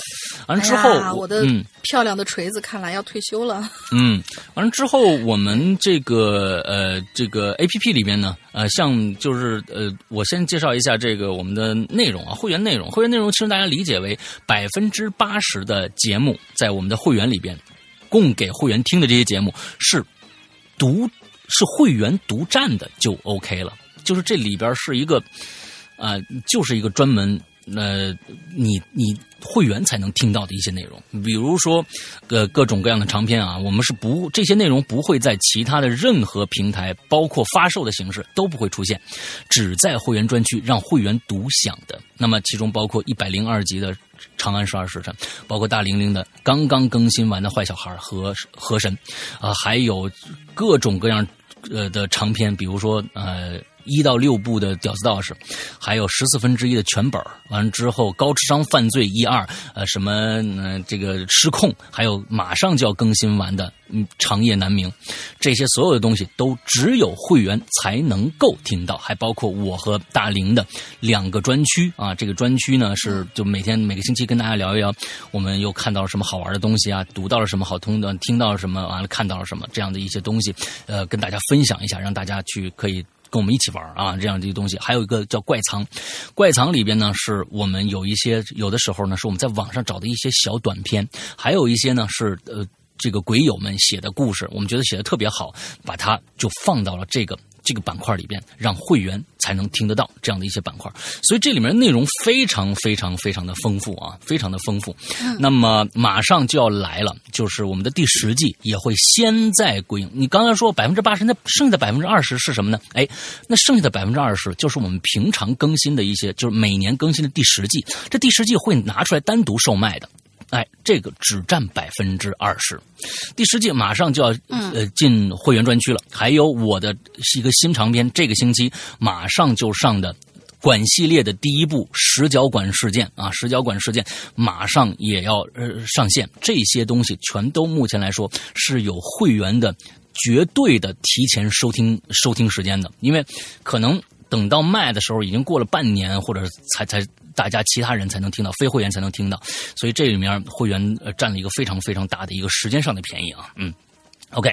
完了之后，我的漂亮的锤子看来要退休了。嗯。完了之后，我们这个呃，这个 A P P 里边呢，呃，像就是呃，我先介绍一下这个我们的内容啊，会员内容。会员内容其实大家理解为百分之八十的节目在我们的会员里边，供给会员听的这些节目是独是会员独占的，就 O K 了。就是这里边是一个啊，就是一个专门。呃，你你会员才能听到的一些内容，比如说，呃，各种各样的长篇啊，我们是不这些内容不会在其他的任何平台，包括发售的形式都不会出现，只在会员专区让会员独享的。那么其中包括一百零二集的《长安十二时辰》，包括大玲玲的刚刚更新完的《坏小孩》和《河神》，啊，还有各种各样呃的长篇，比如说呃。一到六部的《屌丝道士》，还有十四分之一的全本完了之后，高智商犯罪一二，呃，什么呃，这个失控，还有马上就要更新完的嗯，长夜难明，这些所有的东西都只有会员才能够听到，还包括我和大林的两个专区啊。这个专区呢是就每天每个星期跟大家聊一聊，我们又看到了什么好玩的东西啊，读到了什么好通的，听到了什么，完了看到了什么这样的一些东西，呃，跟大家分享一下，让大家去可以。跟我们一起玩啊，这样的一个东西，还有一个叫怪藏，怪藏里边呢是我们有一些有的时候呢是我们在网上找的一些小短片，还有一些呢是呃这个鬼友们写的故事，我们觉得写的特别好，把它就放到了这个。这个板块里边，让会员才能听得到这样的一些板块，所以这里面内容非常非常非常的丰富啊，非常的丰富。那么马上就要来了，就是我们的第十季也会先在归影。你刚才说百分之八十，那剩下的百分之二十是什么呢？哎，那剩下的百分之二十就是我们平常更新的一些，就是每年更新的第十季，这第十季会拿出来单独售卖的。哎，这个只占百分之二十。第十季马上就要呃进会员专区了，还有我的一个新长篇，这个星期马上就上的管系列的第一部《十角管事件》啊，《十角管事件》马上也要呃上线。这些东西全都目前来说是有会员的绝对的提前收听收听时间的，因为可能等到卖的时候已经过了半年，或者才才。大家其他人才能听到，非会员才能听到，所以这里面会员占了一个非常非常大的一个时间上的便宜啊，嗯，OK，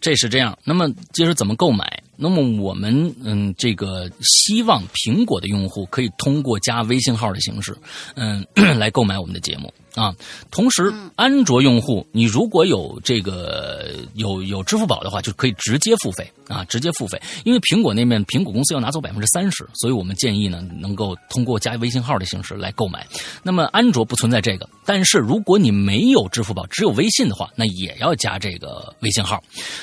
这是这样。那么接着怎么购买？那么我们嗯，这个希望苹果的用户可以通过加微信号的形式，嗯，来购买我们的节目。啊，同时，安卓用户，你如果有这个有有支付宝的话，就可以直接付费啊，直接付费。因为苹果那边苹果公司要拿走百分之三十，所以我们建议呢，能够通过加微信号的形式来购买。那么安卓不存在这个，但是如果你没有支付宝，只有微信的话，那也要加这个微信号。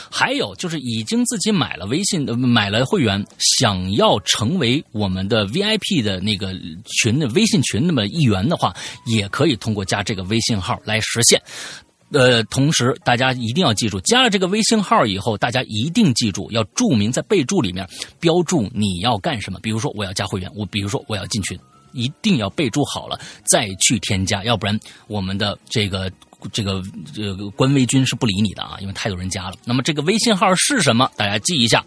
还有就是已经自己买了微信买了会员，想要成为我们的 VIP 的那个群的微信群那么一员的话，也可以通过加。这个微信号来实现，呃，同时大家一定要记住，加了这个微信号以后，大家一定记住要注明在备注里面标注你要干什么。比如说我要加会员，我比如说我要进群，一定要备注好了再去添加，要不然我们的这个这个这个官微君是不理你的啊，因为太多人加了。那么这个微信号是什么？大家记一下：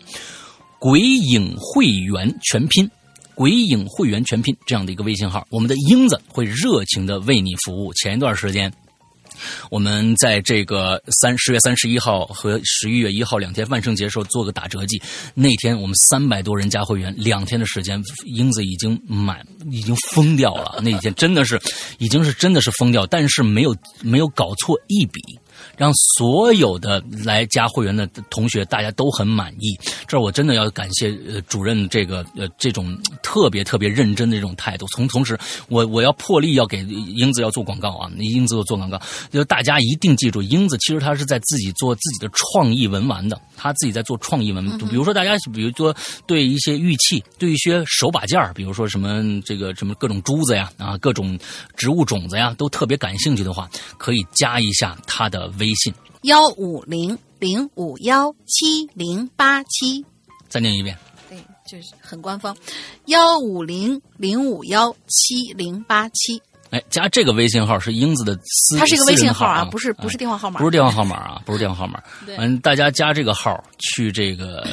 鬼影会员全拼。鬼影会员全拼这样的一个微信号，我们的英子会热情的为你服务。前一段时间。我们在这个三十月三十一号和十一月一号两天万圣节时候做个打折季，那天我们三百多人加会员，两天的时间，英子已经满，已经疯掉了。那一天真的是，已经是真的是疯掉，但是没有没有搞错一笔。让所有的来加会员的同学大家都很满意，这我真的要感谢呃主任这个呃这种特别特别认真的这种态度。从同时，我我要破例要给英子要做广告啊，英子做广告，就大家一定记住，英子其实他是在自己做自己的创意文玩的，他自己在做创意文，比如说大家比如说对一些玉器，对一些手把件比如说什么这个什么各种珠子呀啊各种植物种子呀，都特别感兴趣的话，可以加一下他的。微信幺五零零五幺七零八七，再念一遍。对，就是很官方，幺五零零五幺七零八七。哎，加这个微信号是英子的私，它是一个微信号啊，不是不是电话号码，不是电话号码啊，不是电话号码。嗯，大家加这个号去这个。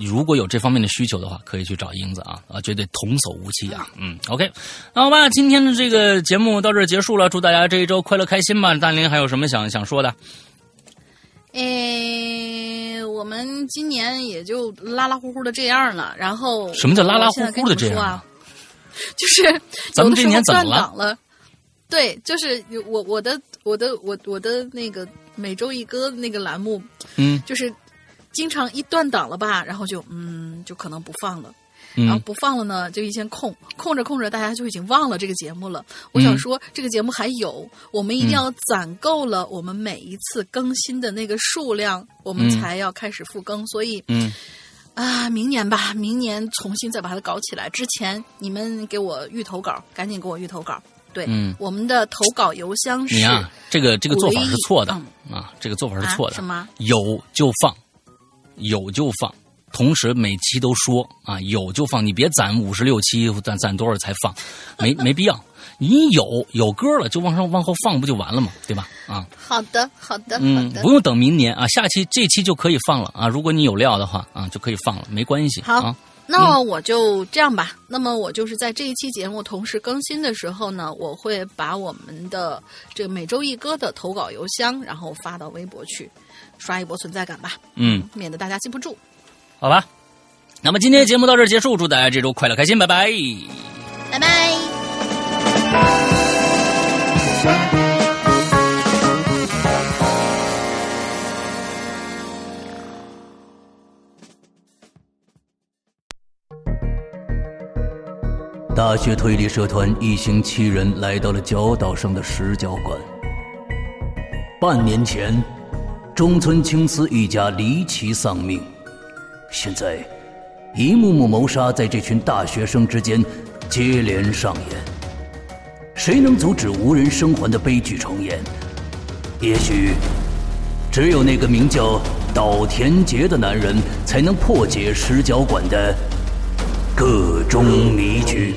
如果有这方面的需求的话，可以去找英子啊啊，绝对童叟无欺啊！嗯，OK，那好吧，今天的这个节目到这儿结束了，祝大家这一周快乐开心吧！大林还有什么想想说的？诶，我们今年也就拉拉呼呼的这样了。然后什么叫拉拉呼呼的这样啊？就是咱们这年怎么了？对，就是我我的我的我我的那个每周一歌那个栏目，嗯，就是。经常一断档了吧，然后就嗯，就可能不放了，然后不放了呢，就一先空空着空着，大家就已经忘了这个节目了。我想说，这个节目还有，我们一定要攒够了我们每一次更新的那个数量，我们才要开始复更。所以，嗯，啊，明年吧，明年重新再把它搞起来。之前你们给我预投稿，赶紧给我预投稿。对，嗯，我们的投稿邮箱是，你啊，这个这个做法是错的啊，这个做法是错的，什么？有就放。有就放，同时每期都说啊，有就放，你别攒五十六期，攒攒多少才放，没 没必要。你有有歌了，就往上往后放不就完了吗？对吧？啊，好的好的，嗯，不用等明年啊，下期这期就可以放了啊。如果你有料的话啊，就可以放了，没关系。好，那我就这样吧。那么我就是在这一期节目同时更新的时候呢，我会把我们的这个每周一歌的投稿邮箱，然后发到微博去。刷一波存在感吧，嗯，免得大家记不住，好吧。那么今天节目到这儿结束，祝大家这周快乐开心，拜拜，拜拜。大学推理社团一行七人来到了角岛上的石角馆，半年前。中村青司一家离奇丧命，现在一幕幕谋杀在这群大学生之间接连上演。谁能阻止无人生还的悲剧重演？也许只有那个名叫岛田杰的男人才能破解石角馆的各种迷局。